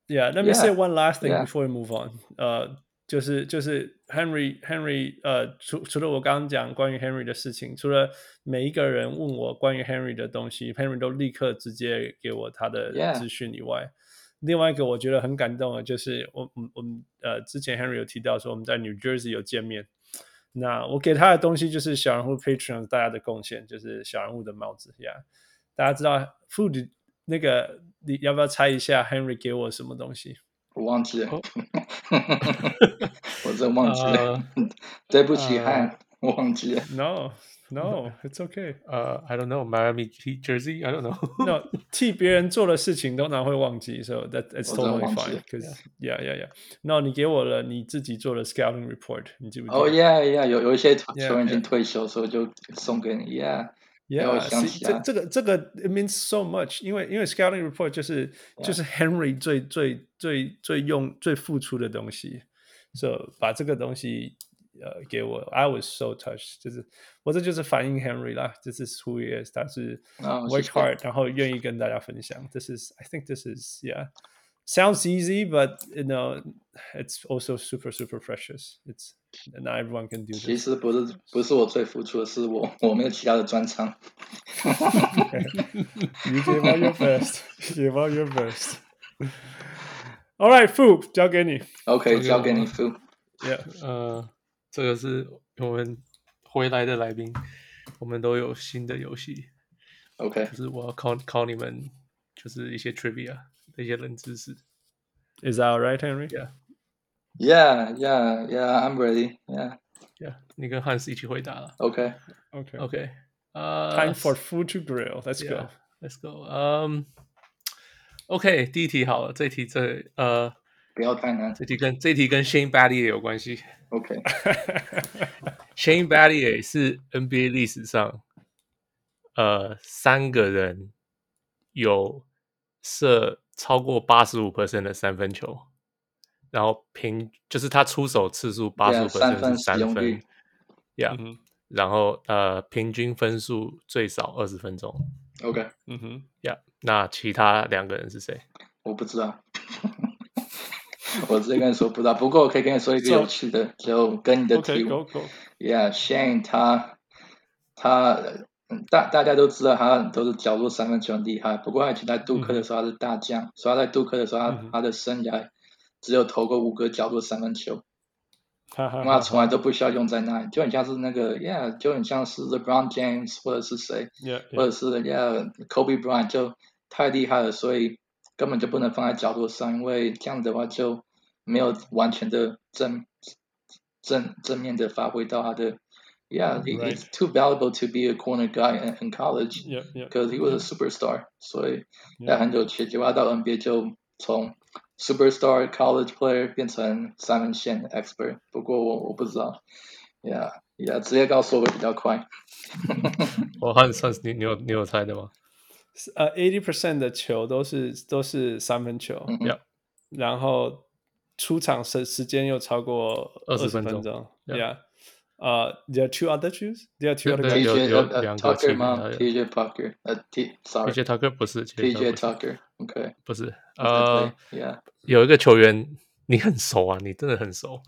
Yeah. Let me say one last thing before we move on. 呃。就是就是 Henry Henry 呃，除除了我刚刚讲关于 Henry 的事情，除了每一个人问我关于 Henry 的东西，Henry 都立刻直接给我他的资讯以外，Yeah. 另外一个我觉得很感动的，就是我我我们呃之前 Henry 有提到说我们在 New Jersey 有见面， 那我给他的东西就是小人物 Patreon 大家的贡献，就是小人物的帽子呀。Yeah. 大家知道 Food 那个你要不要猜一下 Henry 给我什么东西？我忘记了，我真忘记了，对不起，汉，我忘记了。No, no, it's okay. 呃，I don't know, Miami Heat jersey. I don't know. No，替别人做的事情通常会忘记，so that it's totally fine. Cause yeah, yeah, yeah. No，你给我了你自己做的 scouting report，你记不记得？哦，yeah, yeah，有有一些球员已经退休，所以就送给你，yeah。Yeah，这这个这个 it means so much，因为因为 scouting report 就是、yeah. 就是 Henry 最最最最用最付出的东西，所、so, 以把这个东西 呃给我，I was so touched，就是我这就是反映 Henry 啦，这是 who he is，他是 work hard，、oh, 然后愿意跟大家分享。This is I think this is yeah。Sounds easy, but you know, it's also super, super precious. It's not everyone can do this. 其实不是不是我最付出的，是我我没有其他的专长。 you gave out your best. You gave out your best. All right, Fu，交给你。OK，交给你，Fu。Yeah，呃， 这个是我们回来的来宾，我们都有新的游戏。OK，就是我要考考你们，就是一些 trivia。一些冷知识。Is that right, Henry? Yeah. Yeah, yeah, yeah. I'm ready. Yeah. Yeah. 你跟 Hans 一起回答了。Okay. Okay. Uh, Time for food to grill. Let's yeah, go. Let's go. Um. OK，第一题好了。这题这呃，不要太难。这题跟这题跟 Shane Battier 有关系。OK。Shane Battier 是 NBA 历史上呃三个人有射。超过八十五 percent 的三分球，然后平就是他出手次数八十五 percent 是三分，呀，然后呃平均分数最少二十分钟。OK，嗯哼，呀，那其他两个人是谁？我不知道，我直接跟你说不知道。不过我可以跟你说一个有趣的，就跟你的题目。Yeah，Shane 他他。大大家都知道他都是角落三分球很厉害，不过以前在杜克的时候他是大将，嗯、所以他在杜克的时候他、嗯、他的生涯只有投过五个角落三分球，那他从来都不需要用在那里，就很像是那个，Yeah，就很像是 LeBron James 或者是谁，yeah, yeah. 或者是 Yeah Kobe Bryant 就太厉害了，所以根本就不能放在角落上，因为这样子的话就没有完全的正正正面的发挥到他的。Yeah, he, right. he's too valuable to be a corner guy in, in college. Yeah, yeah. Because he was a superstar. 所以，在很久前，结果到 NBA 就从 superstar college player 变成三分线 expert。不过我我不知道。Yeah, yeah，直接告诉我会比较快。我还算是你你有你有猜的吗？呃、uh,，eighty percent 的球都是都是三分球。然后出场时时间又超过二十分钟。Yeah. yeah. 呃、uh,，there are two other shoes. There are two other guys. 有有两个 Tucker 吗？TJ Tucker，呃，T，sorry，TJ Tucker 不是，TJ Tucker，OK，不是，呃，Yeah，有一个球员你很熟啊，你真的很熟。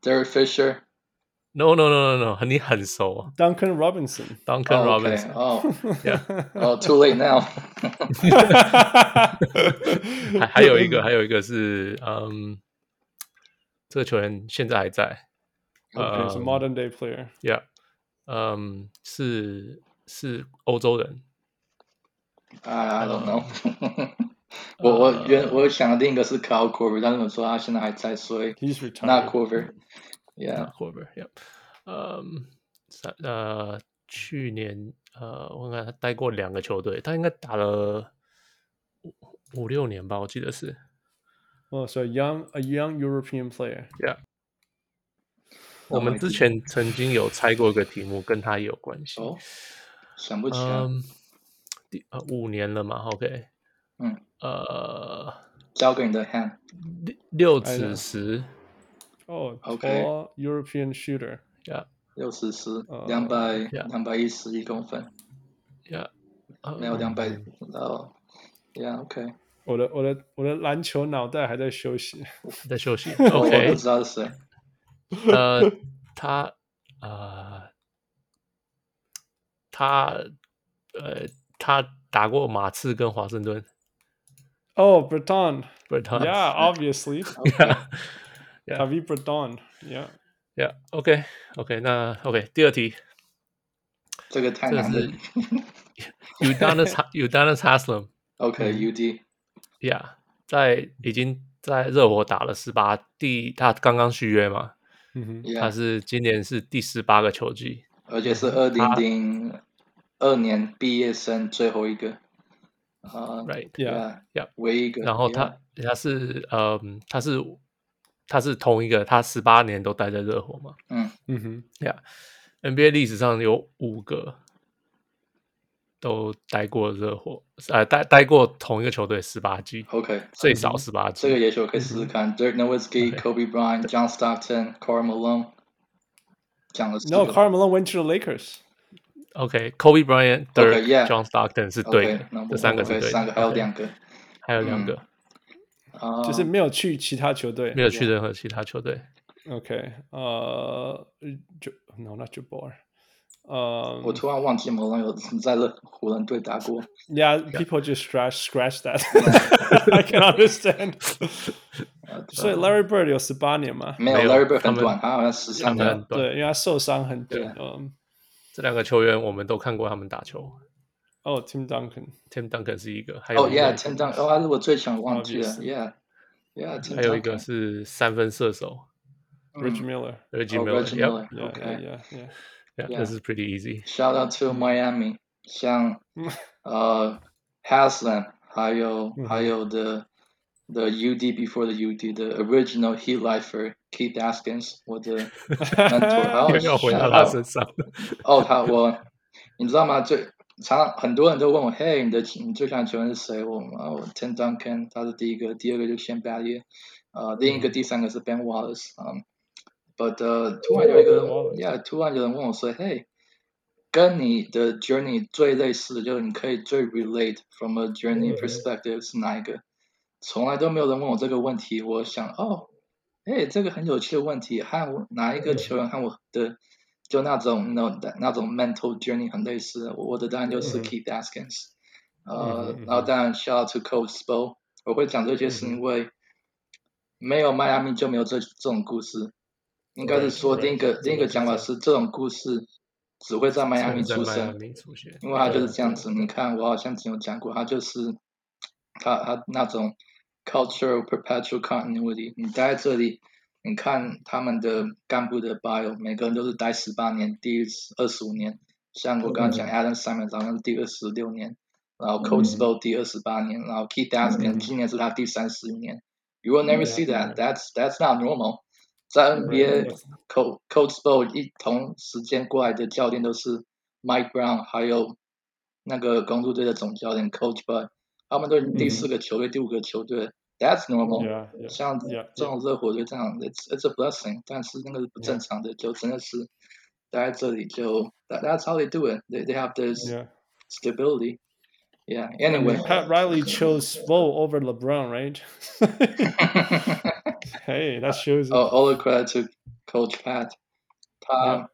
Derek Fisher。No no no no no，你很熟啊。Duncan Robinson。Duncan Robinson。哦，Too late now。还还有一个，还有一个是，嗯，这个球员现在还在。Okay, it's a modern day player. Yeah，嗯，是是欧洲人。I don't know。我我原我想的另一个是 Kyle Korver，但是我说他现在还在，所以 He's retired. Not Korver。Yeah, Corver. Yeah。嗯，呃，去年呃，我看他待过两个球队，他应该打了五五六年吧，我记得是。哦，所以 young a young European player. Yeah。我们之前曾经有猜过一个题目，跟他也有关系。哦，想不起来。嗯，第呃五年了嘛，OK。嗯。呃，交给你的 hand。六六尺十。哦，OK。European shooter，yeah。六十四，两百两百一十一公分。Yeah。没有两百，哦，Yeah，OK。我的我的我的篮球脑袋还在休息，在休息。OK。我不知道是谁。呃，他呃，他呃，他打过马刺跟华盛顿。哦、oh,，Berton，Berton，Yeah，obviously，David Berton，Yeah，Yeah，OK，OK，那 OK，第二题，这个太难了。Udonis Udonis Haslem，OK，UD，Yeah，在已经在热火打了十八，第他刚刚续约嘛。嗯哼，他是今年是第十八个球季，而且是二零零二年毕业生最后一个，啊，Right，Yeah，Yeah，唯一一个。然后他他是呃，他是他是同一个，他十八年都待在热火嘛。嗯嗯哼，Yeah，NBA 历史上有五个。都待过热火，呃，待待过同一个球队十八季，OK，最少十八季。这个也许我可以试试看。Dirk Nowitzki、Kobe Bryant、John Stockton、Karl Malone。讲了。No，Karl Malone went to the Lakers。OK，Kobe Bryant，Third，John Stockton 是对的，这三个是对的。三个还有两个，还有两个，就是没有去其他球队，没有去任何其他球队。OK，呃，就 No，not Jabbar。呃，我突然忘记某人有在了湖人队打过。Yeah，people just scratch scratch that。I can understand。所以 Larry Bird 有十八年吗？没有，Larry Bird 很短，他好像十三年。对，因为他受伤很短。嗯，这两个球员我们都看过他们打球。哦，Tim Duncan，Tim Duncan 是一个，还有哦，Yeah，Tim Duncan，哦，他是我最想忘记了，Yeah，Yeah，还有一个是三分射手，Reggie Miller，Reggie Miller，OK，Yeah，Yeah，Yeah。Yeah, yeah, this is pretty easy. Shout out to Miami，像呃 Haslem，还有还有 the the UD before the UD the original Heat lifer Keith Askins，我的 mentor。又要回到他身上。哦，他我，你知道吗？最 常常很多人都问我，Hey，你的你最喜欢球员是谁？我我 Tim Duncan，他是第一个，第二个就 Shane Battier，呃，另一个第三个是 Ben Wallace，嗯。But 呃，突然有一个人，Yeah，突然有人问我说：“Hey，跟你的 journey 最类似的，就是你可以最 relate from a journey perspective 是哪一个？”从来都没有人问我这个问题。我想，哦，哎，这个很有趣的问题，和我哪一个球员和我的就那种那那种 mental journey 很类似。我的答案就是 Keith Askins。呃，然后当然 shout out to Coach Spo。我会讲这些是因为没有迈阿密就没有这这种故事。应该是说，另一个另一个讲法是，这种故事只会在迈阿密出生，因为他就是这样子。你看，我好像之前有讲过，他就是他他那种 cultural perpetual continuity。你待在这里，你看他们的干部的 bio，每个人都是待十八年，第二十五年。像我刚刚讲 Adam Simon 好像是第二十六年，然后 Coach Bow 第二十八年，然后 Keith Askin 今年是他第三十一年。You will never see that. That's that's not normal. 在 NBA Coach Coach Bow 一同时间过来的教练都是 Mike Brown，还有那个公路队的总教练 Coach Bud，他们都是第四个球队、第五个球队 ，That's normal。像这种热火队这样，It's It's a blessing，但是那个是不正常的，就真的是待在这里就 That's how they do it. They they have this stability. Yeah. Anyway, Pat Riley chose Spo over LeBron, right? Hey, that shows. All, all the credit to Coach Pat. 他，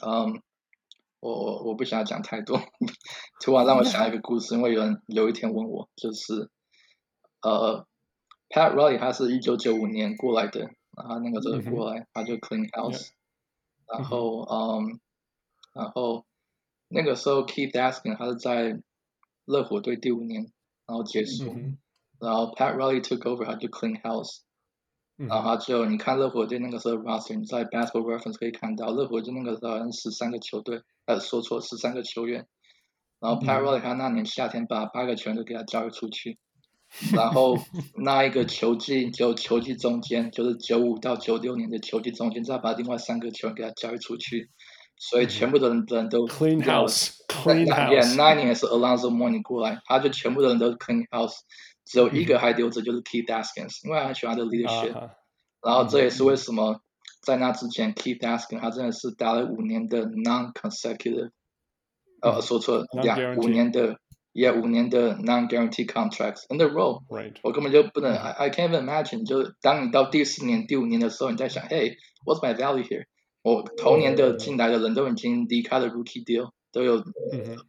嗯，我我我不想要讲太多，突然让我想一个故事，因为有人有一天问我，就是 呃，Pat Riley 他是一九九五年过来的，然后那个时候过来，他就 clean house，然后嗯，然后那个时候 Keith Askin 他是在热火队第五年，然后结束。然后 Pat Riley took over，他就 clean house，然后他就你看热火队那个时候 roster，你在 Basketball Reference 可以看到热火队那个时候好像十三个球队，呃，说错十三个球员，然后 Pat Riley 他那年夏天把八个球员都给他交易出去，然后那一个球季就球季中间，就是九五到九六年的球季中间，再把另外三个球员给他交易出去，所以全部的人都 clean house。clean house。对，那年是 Alonso 模拟过来，他就全部的人都 clean house，只有一个还留着就是 Keydaskins，因为很喜欢的 leadership。然后这也是为什么在那之前 Keydaskins 他真的是待了五年的 non-consecutive。哦，说错了，两五年的。也、yeah, 五年的 non-guarantee contracts in the row。Right. 我根本就不能、uh huh.，I I can't even imagine，就是当你到第四年、第五年的时候，你在想，Hey，what's my value here？我头年的进来的人都已经离开了 rookie deal，都有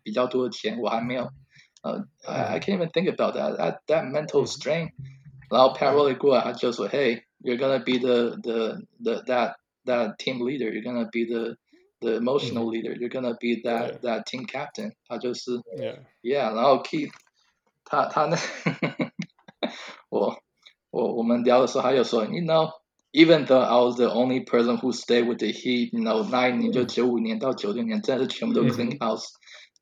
比较多的钱，我还没有。呃、uh,，I I can't even think about that that that mental strain。然后 Pat Riley 过来，他就说：“Hey，you're gonna be the the the that that team leader. You're gonna be the the emotional leader. You're gonna be that that team captain。”他就是，Yeah。然后 Keith，他他那，我我我们聊的时候，还有说，You know，even though I was the only person who stayed with the Heat，you know，那一年就九五年到九六年，真的是全部都 clean house。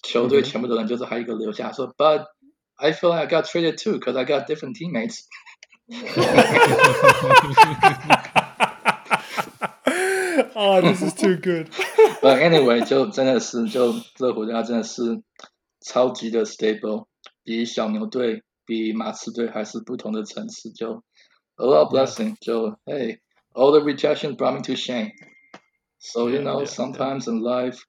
球队全部的人就是还有一个留下，说，But I feel like I got traded too, because I got different teammates。 啊，This is too good。But anyway，就真的是，就热火队真的是超级的 stable，比小牛队、比马刺队还是不同的层次。就 a lot of blessing，就 Hey，all the rejection brought me to shame。 So you know, sometimes in life,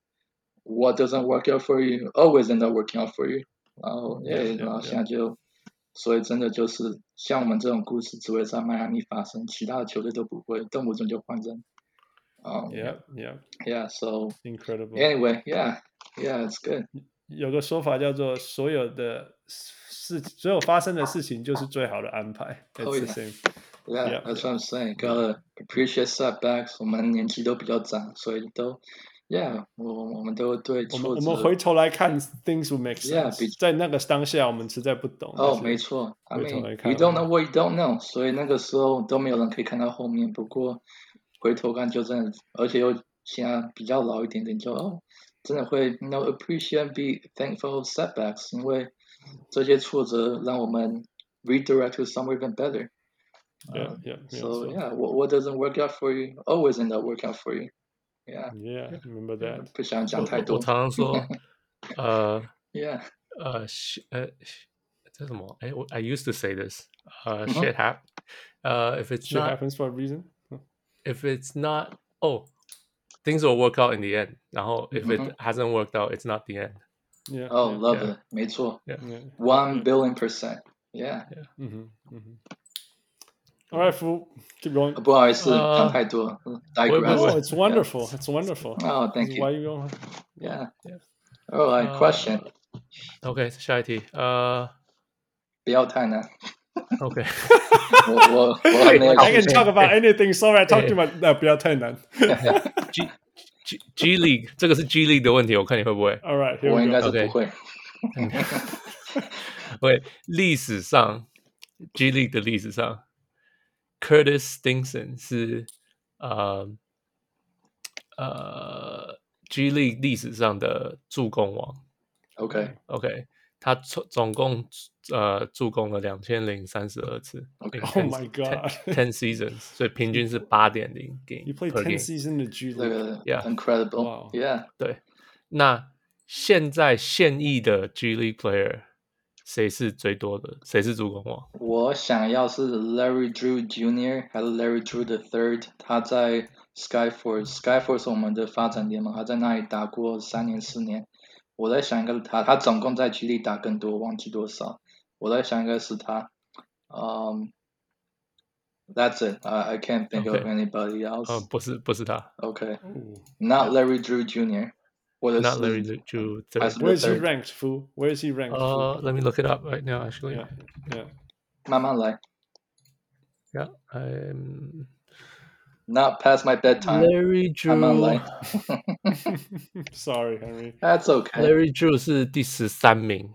what doesn't work out for you always end up working out for you。然后，哎，然后现在就，所以真的就是像我们这种故事只会在迈阿密发生，其他的球队都不会，动不动就换人。 Um, yeah, yeah, yeah. So incredible. Anyway, yeah, yeah, it's good. 有个说法叫做所有的事，所有发生的事情就是最好的安排。It's oh, yeah. the same. Yeah, yeah, that's what I'm saying. Gotta appreciate setbacks. 我们年纪都比较长，所以都，Yeah，我我们都对我们我们回头来看，things will make sense. Yeah，在那个当下，我们实在不懂。哦，没错。I mean, you don't know what you don't know. 所以那个时候都没有人可以看到后面。不过 回头看就真的，而且又现在比较老一点点，就哦，真的会，you know, appreciate, be thankful of setbacks，因为这些挫折让我们 redirect to somewhere even better。Yeah, yeah. So yeah, what what doesn't work out for you always end up work out for you. Yeah. Yeah, remember that. 不想讲太多。我常常说，呃，Yeah，呃，呃，这什么？哎，我 I used to say this. 呃，shit happen. 呃，if it's shit happens for a reason. If it's not, oh, things will work out in the end. 然后，if it hasn't worked out, it's not the end. Yeah. Oh, love it. 没错。Yeah. One billion percent. Yeah. Yeah. 嗯哼，嗯哼。All right, Fu, keep going. 不好意思，讲太多。Digress. Oh, it's wonderful. It's wonderful. Oh, thank you. Why you going? Yeah. All right, question. OK，下一题。呃，不要太难。 OK，我我我还没有。I can talk about anything. Sorry, I talked about 那不要太难。G G G League 这个是 G League 的问题，我看你会不会 All right, 我应该是不会。OK，历史上 G League 的历史上，Curtis Stinson 是呃呃 G League 历史上的助攻王。OK OK，他总总共呃助攻了两千零三十二次。OK Oh my god, ten seasons，所以平均是八点零 game。You played ten seasons in G 这 League. 个 Yeah. incredible. Wow. Yeah. 对，那现在现役的 G League player 谁是最多的？谁是助攻王？我想要是 Larry Drew Jr. 还是 Larry Drew the Third？他在 Skyforce，Skyforce 是我们的发展联盟，他在那里打过三年四年。我在想一个他，他总共在 G League 打更多，忘记多少。我在想应该是他。Um, that's it. I I can't think of anybody else. 呃，不是，不是他。 Okay. Not Larry Drew Jr. 或者是 Not Larry Drew. 还是 Where is he third ranked, Fu? Where is he ranked? 呃、uh,，Let me look it up right now. Actually, Yeah, yeah. 慢慢来。 Yeah, I'm Not past my bedtime. Larry 慢慢来 Drew. Sorry, Henry. That's okay. Larry Drew 是第十三名。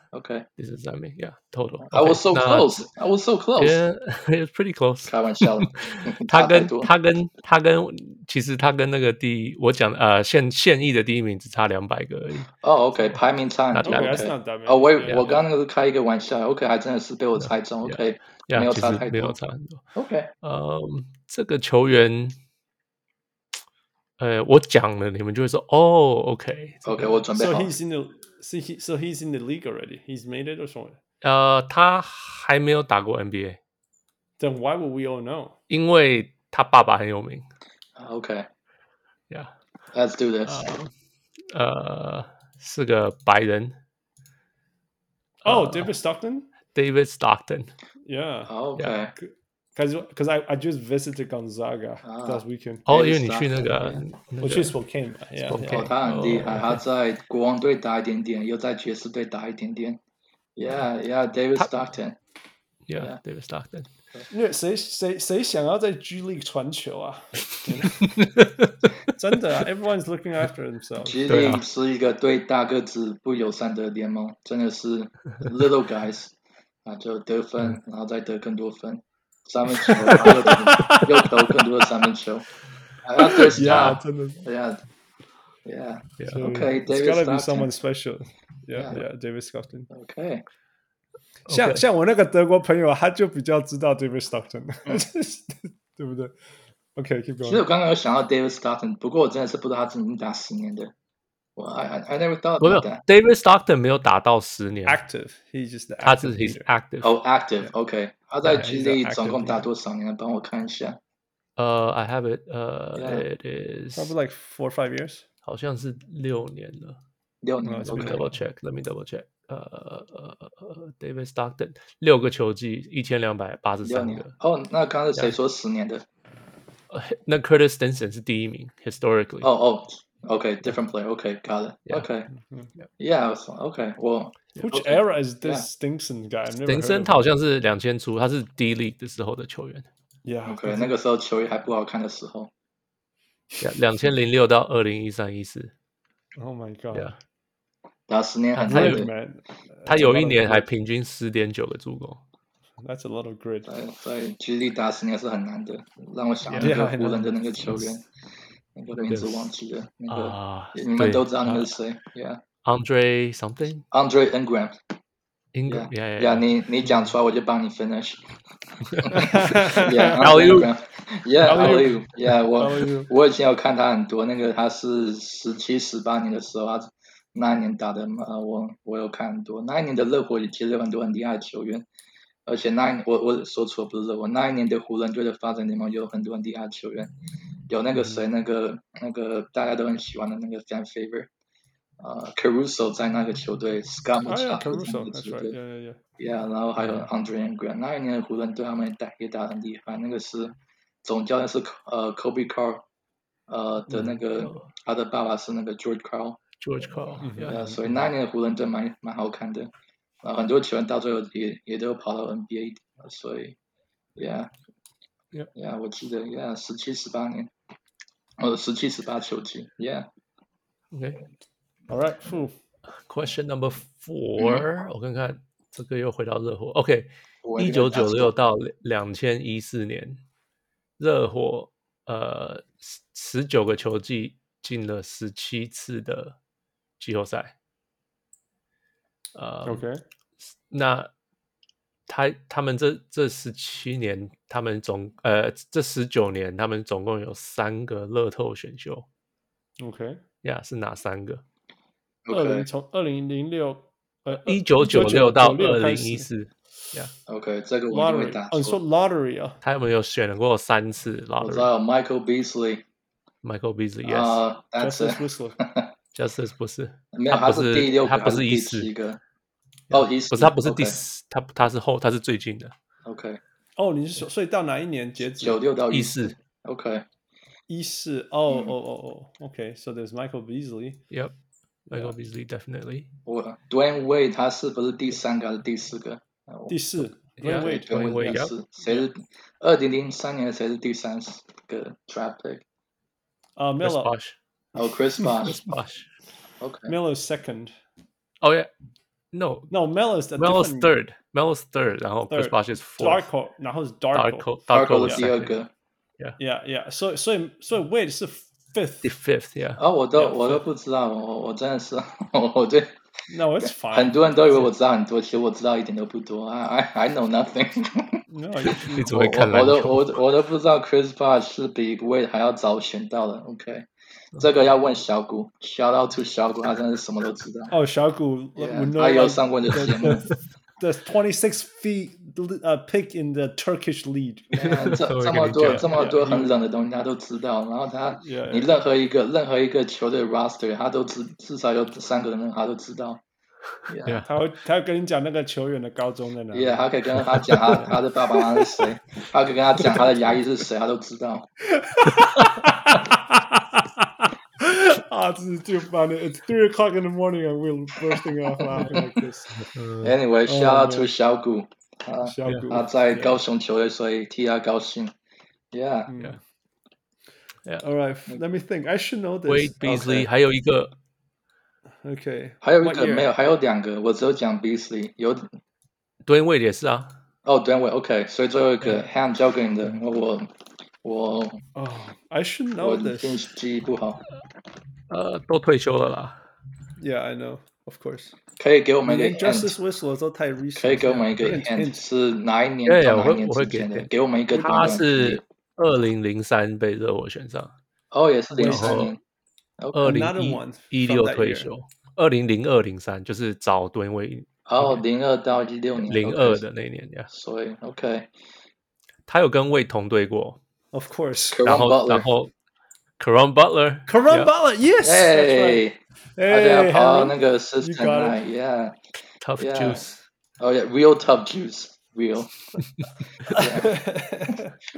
OK。第十三名，Yeah，total。 I was so 那 close. I was so close. Yeah, it's pretty close. 开玩笑的。他跟差太多他跟他跟，其实他跟那个第我讲呃现现役的第一名只差两百个而已。哦，OK，排名差很 Not 多。 that Okay, that's OK。 not that bad. 哦，我 Yeah. 我刚刚那个是开一个玩笑。OK，还真的是被我猜中。OK，没 Yeah，有其差太多实没有。差很多。 OK。呃，这个球员， 呃，我讲了，你们就会说哦，OK。 OK，我准备 So 好。 he's in the so, he, so he's in the league already. He's made it or something. 呃，他还没有打过 NBA， Then why would we all know? 因为他爸爸很有名。 OK，Let's Yeah， do this。呃，是个白人 Oh, David Stockton? ，David Stockton。 Yeah. OK。 Because because I, I just visited Gonzaga Ah. last weekend. 哦， David 因为你去那个 Stockton，那个我去 Spokane 吧 Yeah, Spokane yeah. 哦，他很厉害，哦他在国王队打一点点，又在爵士队打一点点。Yeah, yeah, David 他 Stockton。 ，Yeah，David Stockton。因为谁谁谁想要在 G League 传球啊？真的啊，Everyone's looking after themselves。 G 对啊 League 是一个对大个子不友善的联盟，真的是 little guys 啊，就得分，然后再得更多分， 三分球，然后又得又投更多的三分球。I have to Yeah， stop. 真的。 Yeah, yeah. Yeah. Okay, It's David gotta be Stockton. someone special. Yeah, Yeah. yeah, David Stockton. Okay. 像 OK 像我那个德国朋友，他就比较知道 David Stockton。 对不对？OK，keep going。其实我刚刚有想到 David Stockton，不过我真的是不知道他已经打十年的。我 I I I never thought 不是 David Stockton 没有打到十年，active，he just 他是 he's active。哦，active，OK。 他在 G League 总共打多少年？帮我看一下。呃，I have it，呃，it is probably like four or five years，好像是六年了。六年，Let me double check，Let me double check。呃呃呃，David Stockton 六个球季，一千两百八十三个。哦，那刚刚是谁说十年的？那 Curtis Stinson 是第一名，historically。哦哦，OK，different player，OK，got it，OK，Yeah，OK，我。 Which era is this Stinson guy？Stinson 他好像是两千出，他是 D League 的时候的球员。Yeah，OK，那个时候球衣还不好看的时候。两千零六到二零一三一四。Oh my god！打十年很他有他有一年还平均十点九个助攻。That's a lot of grit。所以 G League 打十年是很难的，让我想那个湖人的那个球员，那个名字忘记了，那个你们都知道那是谁？Yeah，Andre something？Andre Ingram。Ingram，Yeah，Yeah，你你讲出来我就帮你 finish。Yeah，Yeah，Yeah，我我以前有看他很多，那个他是十七十八年的时候，他那一年打的嘛，我我有看很多。那一年的热火也其实有很多很厉害的球员，而且那一我我说错不是热火，那一年的湖人队的发展联盟有很多很厉害的球员，有那个谁，那个那个大家都很喜欢的那个 fan favorite。呃，Caruso 在那个球队，Scott Caruso 那个球队，Yeah，然后还有 Andre Ingram，那一年的湖人队他们也打也打很厉害，那个是总教练是呃 Kobe Carr，呃的那个他的爸爸是那个 George Carl，George Carl，所以那一年的湖人队蛮蛮好看的，啊，很多球员到最后也也都跑到 NBA，所以，Yeah，Yeah，我记得 Yeah，十七十八年，呃，十七十八球季，Yeah，OK。All right, question number four，我看看这个又回到热火。OK，一九九六到两千一四年，热火呃十九个球季进了十七次的季后赛。呃，OK，那他他们这这十七年，他们总呃这十九年，他们总共有三个乐透选秀。OK，呀，是哪三个？二零从二零零六呃一九九六到二零一四，Yeah，OK，这个我会打。哦，说 Lottery 啊，他有没有选过三次 Lottery？我知道 Michael Beasley，Michael Beasley，Yes，Justice Winslow，Justice 不是，他不是第六他不是一四个，哦，一四不是他不是第四，他他是后，他是最近的。OK，哦，你是说所以到哪一年截止？九六到一四，OK，一四，哦哦哦哦，OK，So there's Michael Beasley，Yep。Michael Beasley definitely。我 Dwayne Wade 他是不是第三个还是第四个？第四。Dwayne Wade，Dwayne Wade 是谁是？二零零三年谁是第三个 draft pick？啊，Melo。哦，Chris Bosh。OK。Melo second。Oh yeah。No。No Melo's Melo's third。Melo's third，然后 Chris Bosh is fourth。Darko，然后是 Darko。Darko 第二个。Yeah yeah yeah。所以所以所以 Wade 是。 Fifth, fifth, yeah. 啊，我都我都不知道，我我真的是，我我对，No, it's fine. 很多人都以为我知道很多，其实我知道一点都不多。I I I know nothing. 你只会看篮球。我都我我都不知道 Chris Bosh 是比 Wade 还要早选到的。OK，这个要问小谷，Shout out to 小谷，他真的是什么都知道。哦，小谷，他有上过的节目。The twenty six feet uh pick in the Turkish league，这 这么多这么多很冷的东西他都知道，然后他 你任何一个任何一个球队 roster 他都知至少有三个人他都知道。他会他会跟你讲那个球员的高中在哪里。Yeah，他可以跟他讲他他的爸爸妈妈是谁，他可以跟他讲他的牙医是谁，他都知道。啊，这是 too funny. It's three o'clock in the morning and we're bursting off laughing like this. Anyway, shout out to 小谷，啊，小谷，他在高雄球队，所以替他高兴。Yeah, yeah, yeah. All right, let me think. I should know this. Wade Beasley 还有一个，OK，还有一个没有，还有两个，我只有讲 Beasley，有 Dwayne Wade 也是啊。哦，Dwayne Wade，OK，所以最后一个 Ham 交给你的，我我哦，I should know this。我记忆不好。 呃，都退休了啦。Yeah, I know, of course。可以给我们一个 Justice Winslow 都太 recent。可以给我们一个 hint 是哪一年？对呀，我会我会给给我们一个。他是二零零三被热火选上，哦，也是零三年。二零一一六退休，二零零二零三就是早蹲位。哦，零二到一六年，零二的那一年呀。所以，OK，他有跟魏同队过，Of course。然后，然后，Caron Butler，Caron Butler，Yes。哎，大家跑那个是 Yeah，Tough Juice。Oh yeah, real tough juice, real,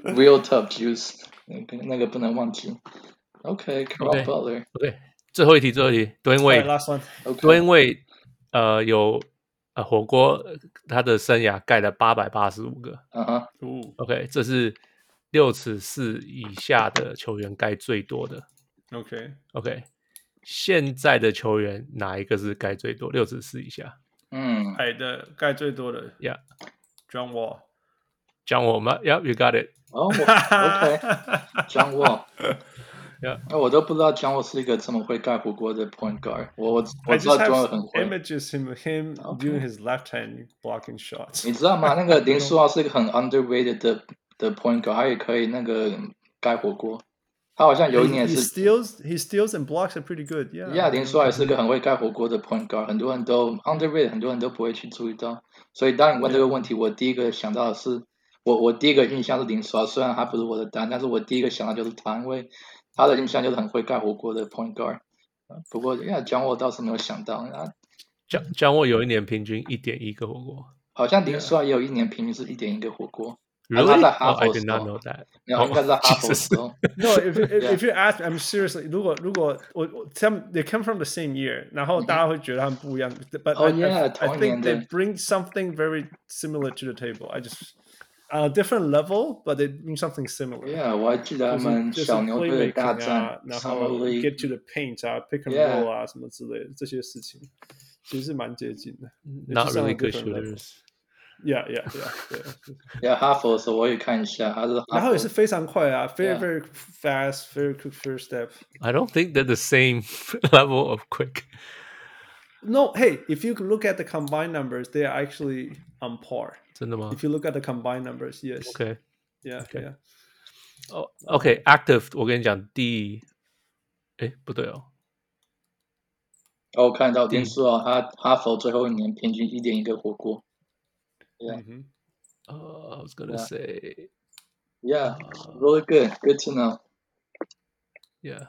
real tough juice。那个不能忘记。OK，Caron Butler。OK，最后一题，最后一题，Dwyane Wade，Dwyane Wade，呃，有。呃，火锅他的生涯盖了八百八十五个，嗯哼，OK，这是六尺四以下的球员盖最多的，OK，OK，现在的球员哪一个是盖最多？六尺四以下，嗯，矮的盖最多的，Yeah，John Wall，John Wall 吗？Yeah，you got it，哦，OK，John Wall。那我都不知道江沃是一个这么会盖火锅的 point guard。我我我知道江沃很会。Images him him doing his left hand blocking shots。你知道吗？那个林书豪是一个很 underrated 的的 point guard，他也可以那个盖火锅。他好像有一年是。He steals, he steals and blocks are pretty good. Yeah. Yeah，林书豪也是个很会盖火锅的 point guard，很多人都 underrated，很多人都不会去注意到。所以当你问这个问题，我第一个想到的是，我我第一个印象是林书豪，虽然他不是我的单，但是我第一个想到就是他，因为。他的印象就是很会盖火锅的 point guard，不过因为江沃倒是没有想到啊。江江沃有一年平均一点一个火锅，好像林书豪也有一年平均是一点一个火锅。Really? 他在哈佛 I did not know that. 没有，应该是在哈佛时候。No, if you if you ask, I'm seriously. 如果如果我我他们 they come from the same year，然后大家会觉得他们不一样。But oh yeah, I think they bring something very similar to the table. I just a different level, but they mean something similar. Yeah，我还记得他们小牛队大战，然后 get to the paint 啊，pick and roll 啊，什么之类的这些事情，其实是蛮接近的。Not really good shooters. Yeah, yeah, yeah, yeah. Yeah，哈佛的时候我也看一下，他是然后也是非常快啊，very very fast, very quick first step. I don't think they're the same level of quick. No, hey, if you look at the combined numbers, they are actually on par. 真的吗？If you look at the combined numbers, yes. Okay. Yeah, yeah. 哦，OK，active，我跟你讲，第，哎，不对哦。哦，我看到电视哦，他哈佛最后一年平均一点一个火锅。 Yeah. Uh, I was gonna say. Yeah, really good. Good to know. Yeah.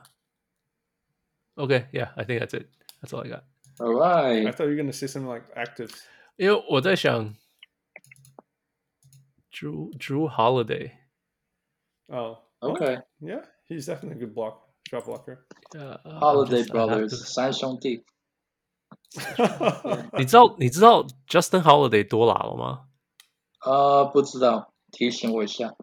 Okay, yeah, I think that's it. That's all I got. All right. I thought you were gonna say something like active. 因为我在想。Drew Drew Holiday. Oh, okay. Yeah, he's definitely a good block shot blocker. Yeah, Holiday Brothers 三兄弟。 你知道你知道 Justin Holiday 多老了吗？呃，不知道，提醒我一下。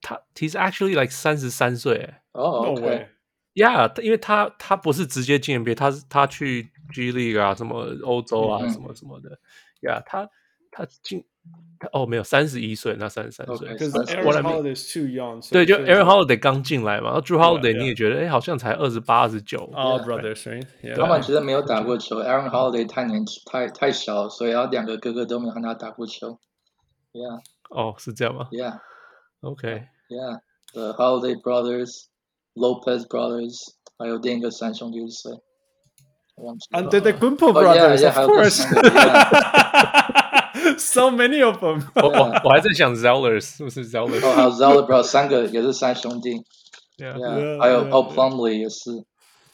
他 He's actually like 三十三岁。哦，OK。Yeah，因为他他不是直接进 NBA，他是他去 G League 啊，什么欧洲啊，什么什么的。Yeah，他他进。哦，没有，三十一岁，那三十三岁。可是 Aaron Holiday is too young。对，就 Aaron Holiday 刚进来嘛，然后 Drew Holiday 你也觉得，哎，好像才二十八、二十九。哦，brothers，他们其实没有打过球。Aaron Holiday 太年轻，太太小，所以然后两个哥哥都没有和他打过球。Yeah。哦，是这样吗？Yeah。OK。Yeah，The Holiday Brothers，Lopez Brothers，还有另一个三兄弟是谁？忘记。Antetokounmpo Brothers，of course。So many of them。我我我还在想 Zellers 是不是 Zellers？哦，还有 Zeller bro，三个也是三兄弟。Yeah，还有哦 Plumlee 也是。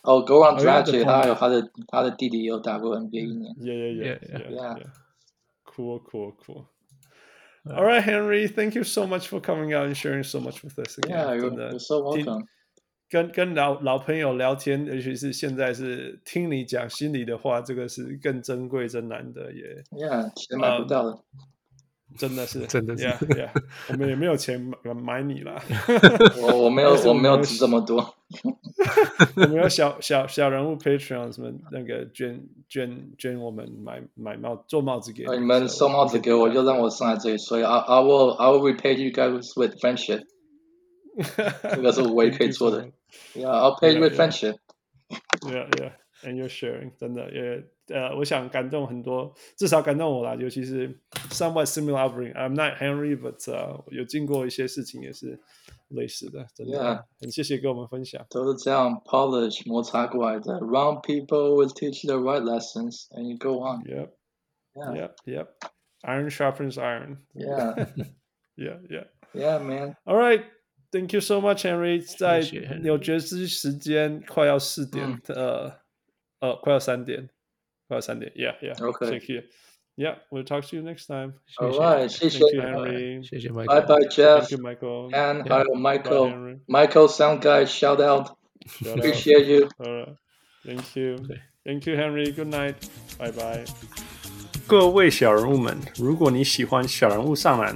哦，Goran Dragic 他还有他的他的弟弟也有打过 NBA 一年。Yeah, yeah, yeah, yeah. Cool, cool, cool. All right, Henry, thank you so much for coming out and sharing so much with us again. Yeah, you're so welcome. 跟跟老老朋友聊天，尤其是现在是听你讲心里的话，这个是更珍贵、真难得也。Yeah，钱买不到的，真的是，真的是。Yeah, yeah, 我们也没有钱买买你啦。我我没有，我没有值这么多。我们有小小小人物 Patreon 什么那个捐捐捐我们买买帽做帽子给你们送帽子给我，就让我上来这里，所以 I I will I will repay you guys with friendship。这个是我也可以做的。Yeah, I'll pay you with friendship. Yeah, yeah, and you're sharing. 真的也呃，我想感动很多，至少感动我啦。尤其是 somewhat similar upbringing. I'm not Henry, but 呃，有经过一些事情也是 类似的，真的 Yeah. 很谢谢跟我们分享。都是这样 polish 摩擦过来的。Wrong people will teach you the right lessons, and you go on. Yep, Yeah, yep, yep. Iron sharpens iron. yeah, Yeah, yeah. yeah, man. All right. Thank you so much, Henry。在谢谢 Henry 纽约时时间快要四点，嗯呃呃，快要三点，快要三点。Yeah, yeah. Okay. Thank you. Yeah, we'll talk to you next time. All right, 谢 Thank you, 谢。 Henry. 谢谢 Michael，拜拜，Jeff Thank you, Michael. and Yeah. 还有 Bye, Michael。 Henry. Michael Sound Guy shout out. Shout out. Appreciate you. All right. Thank you. Okay. Thank you, Henry. Good night. Bye bye. 各位小人物们，如果你喜欢小人物上篮，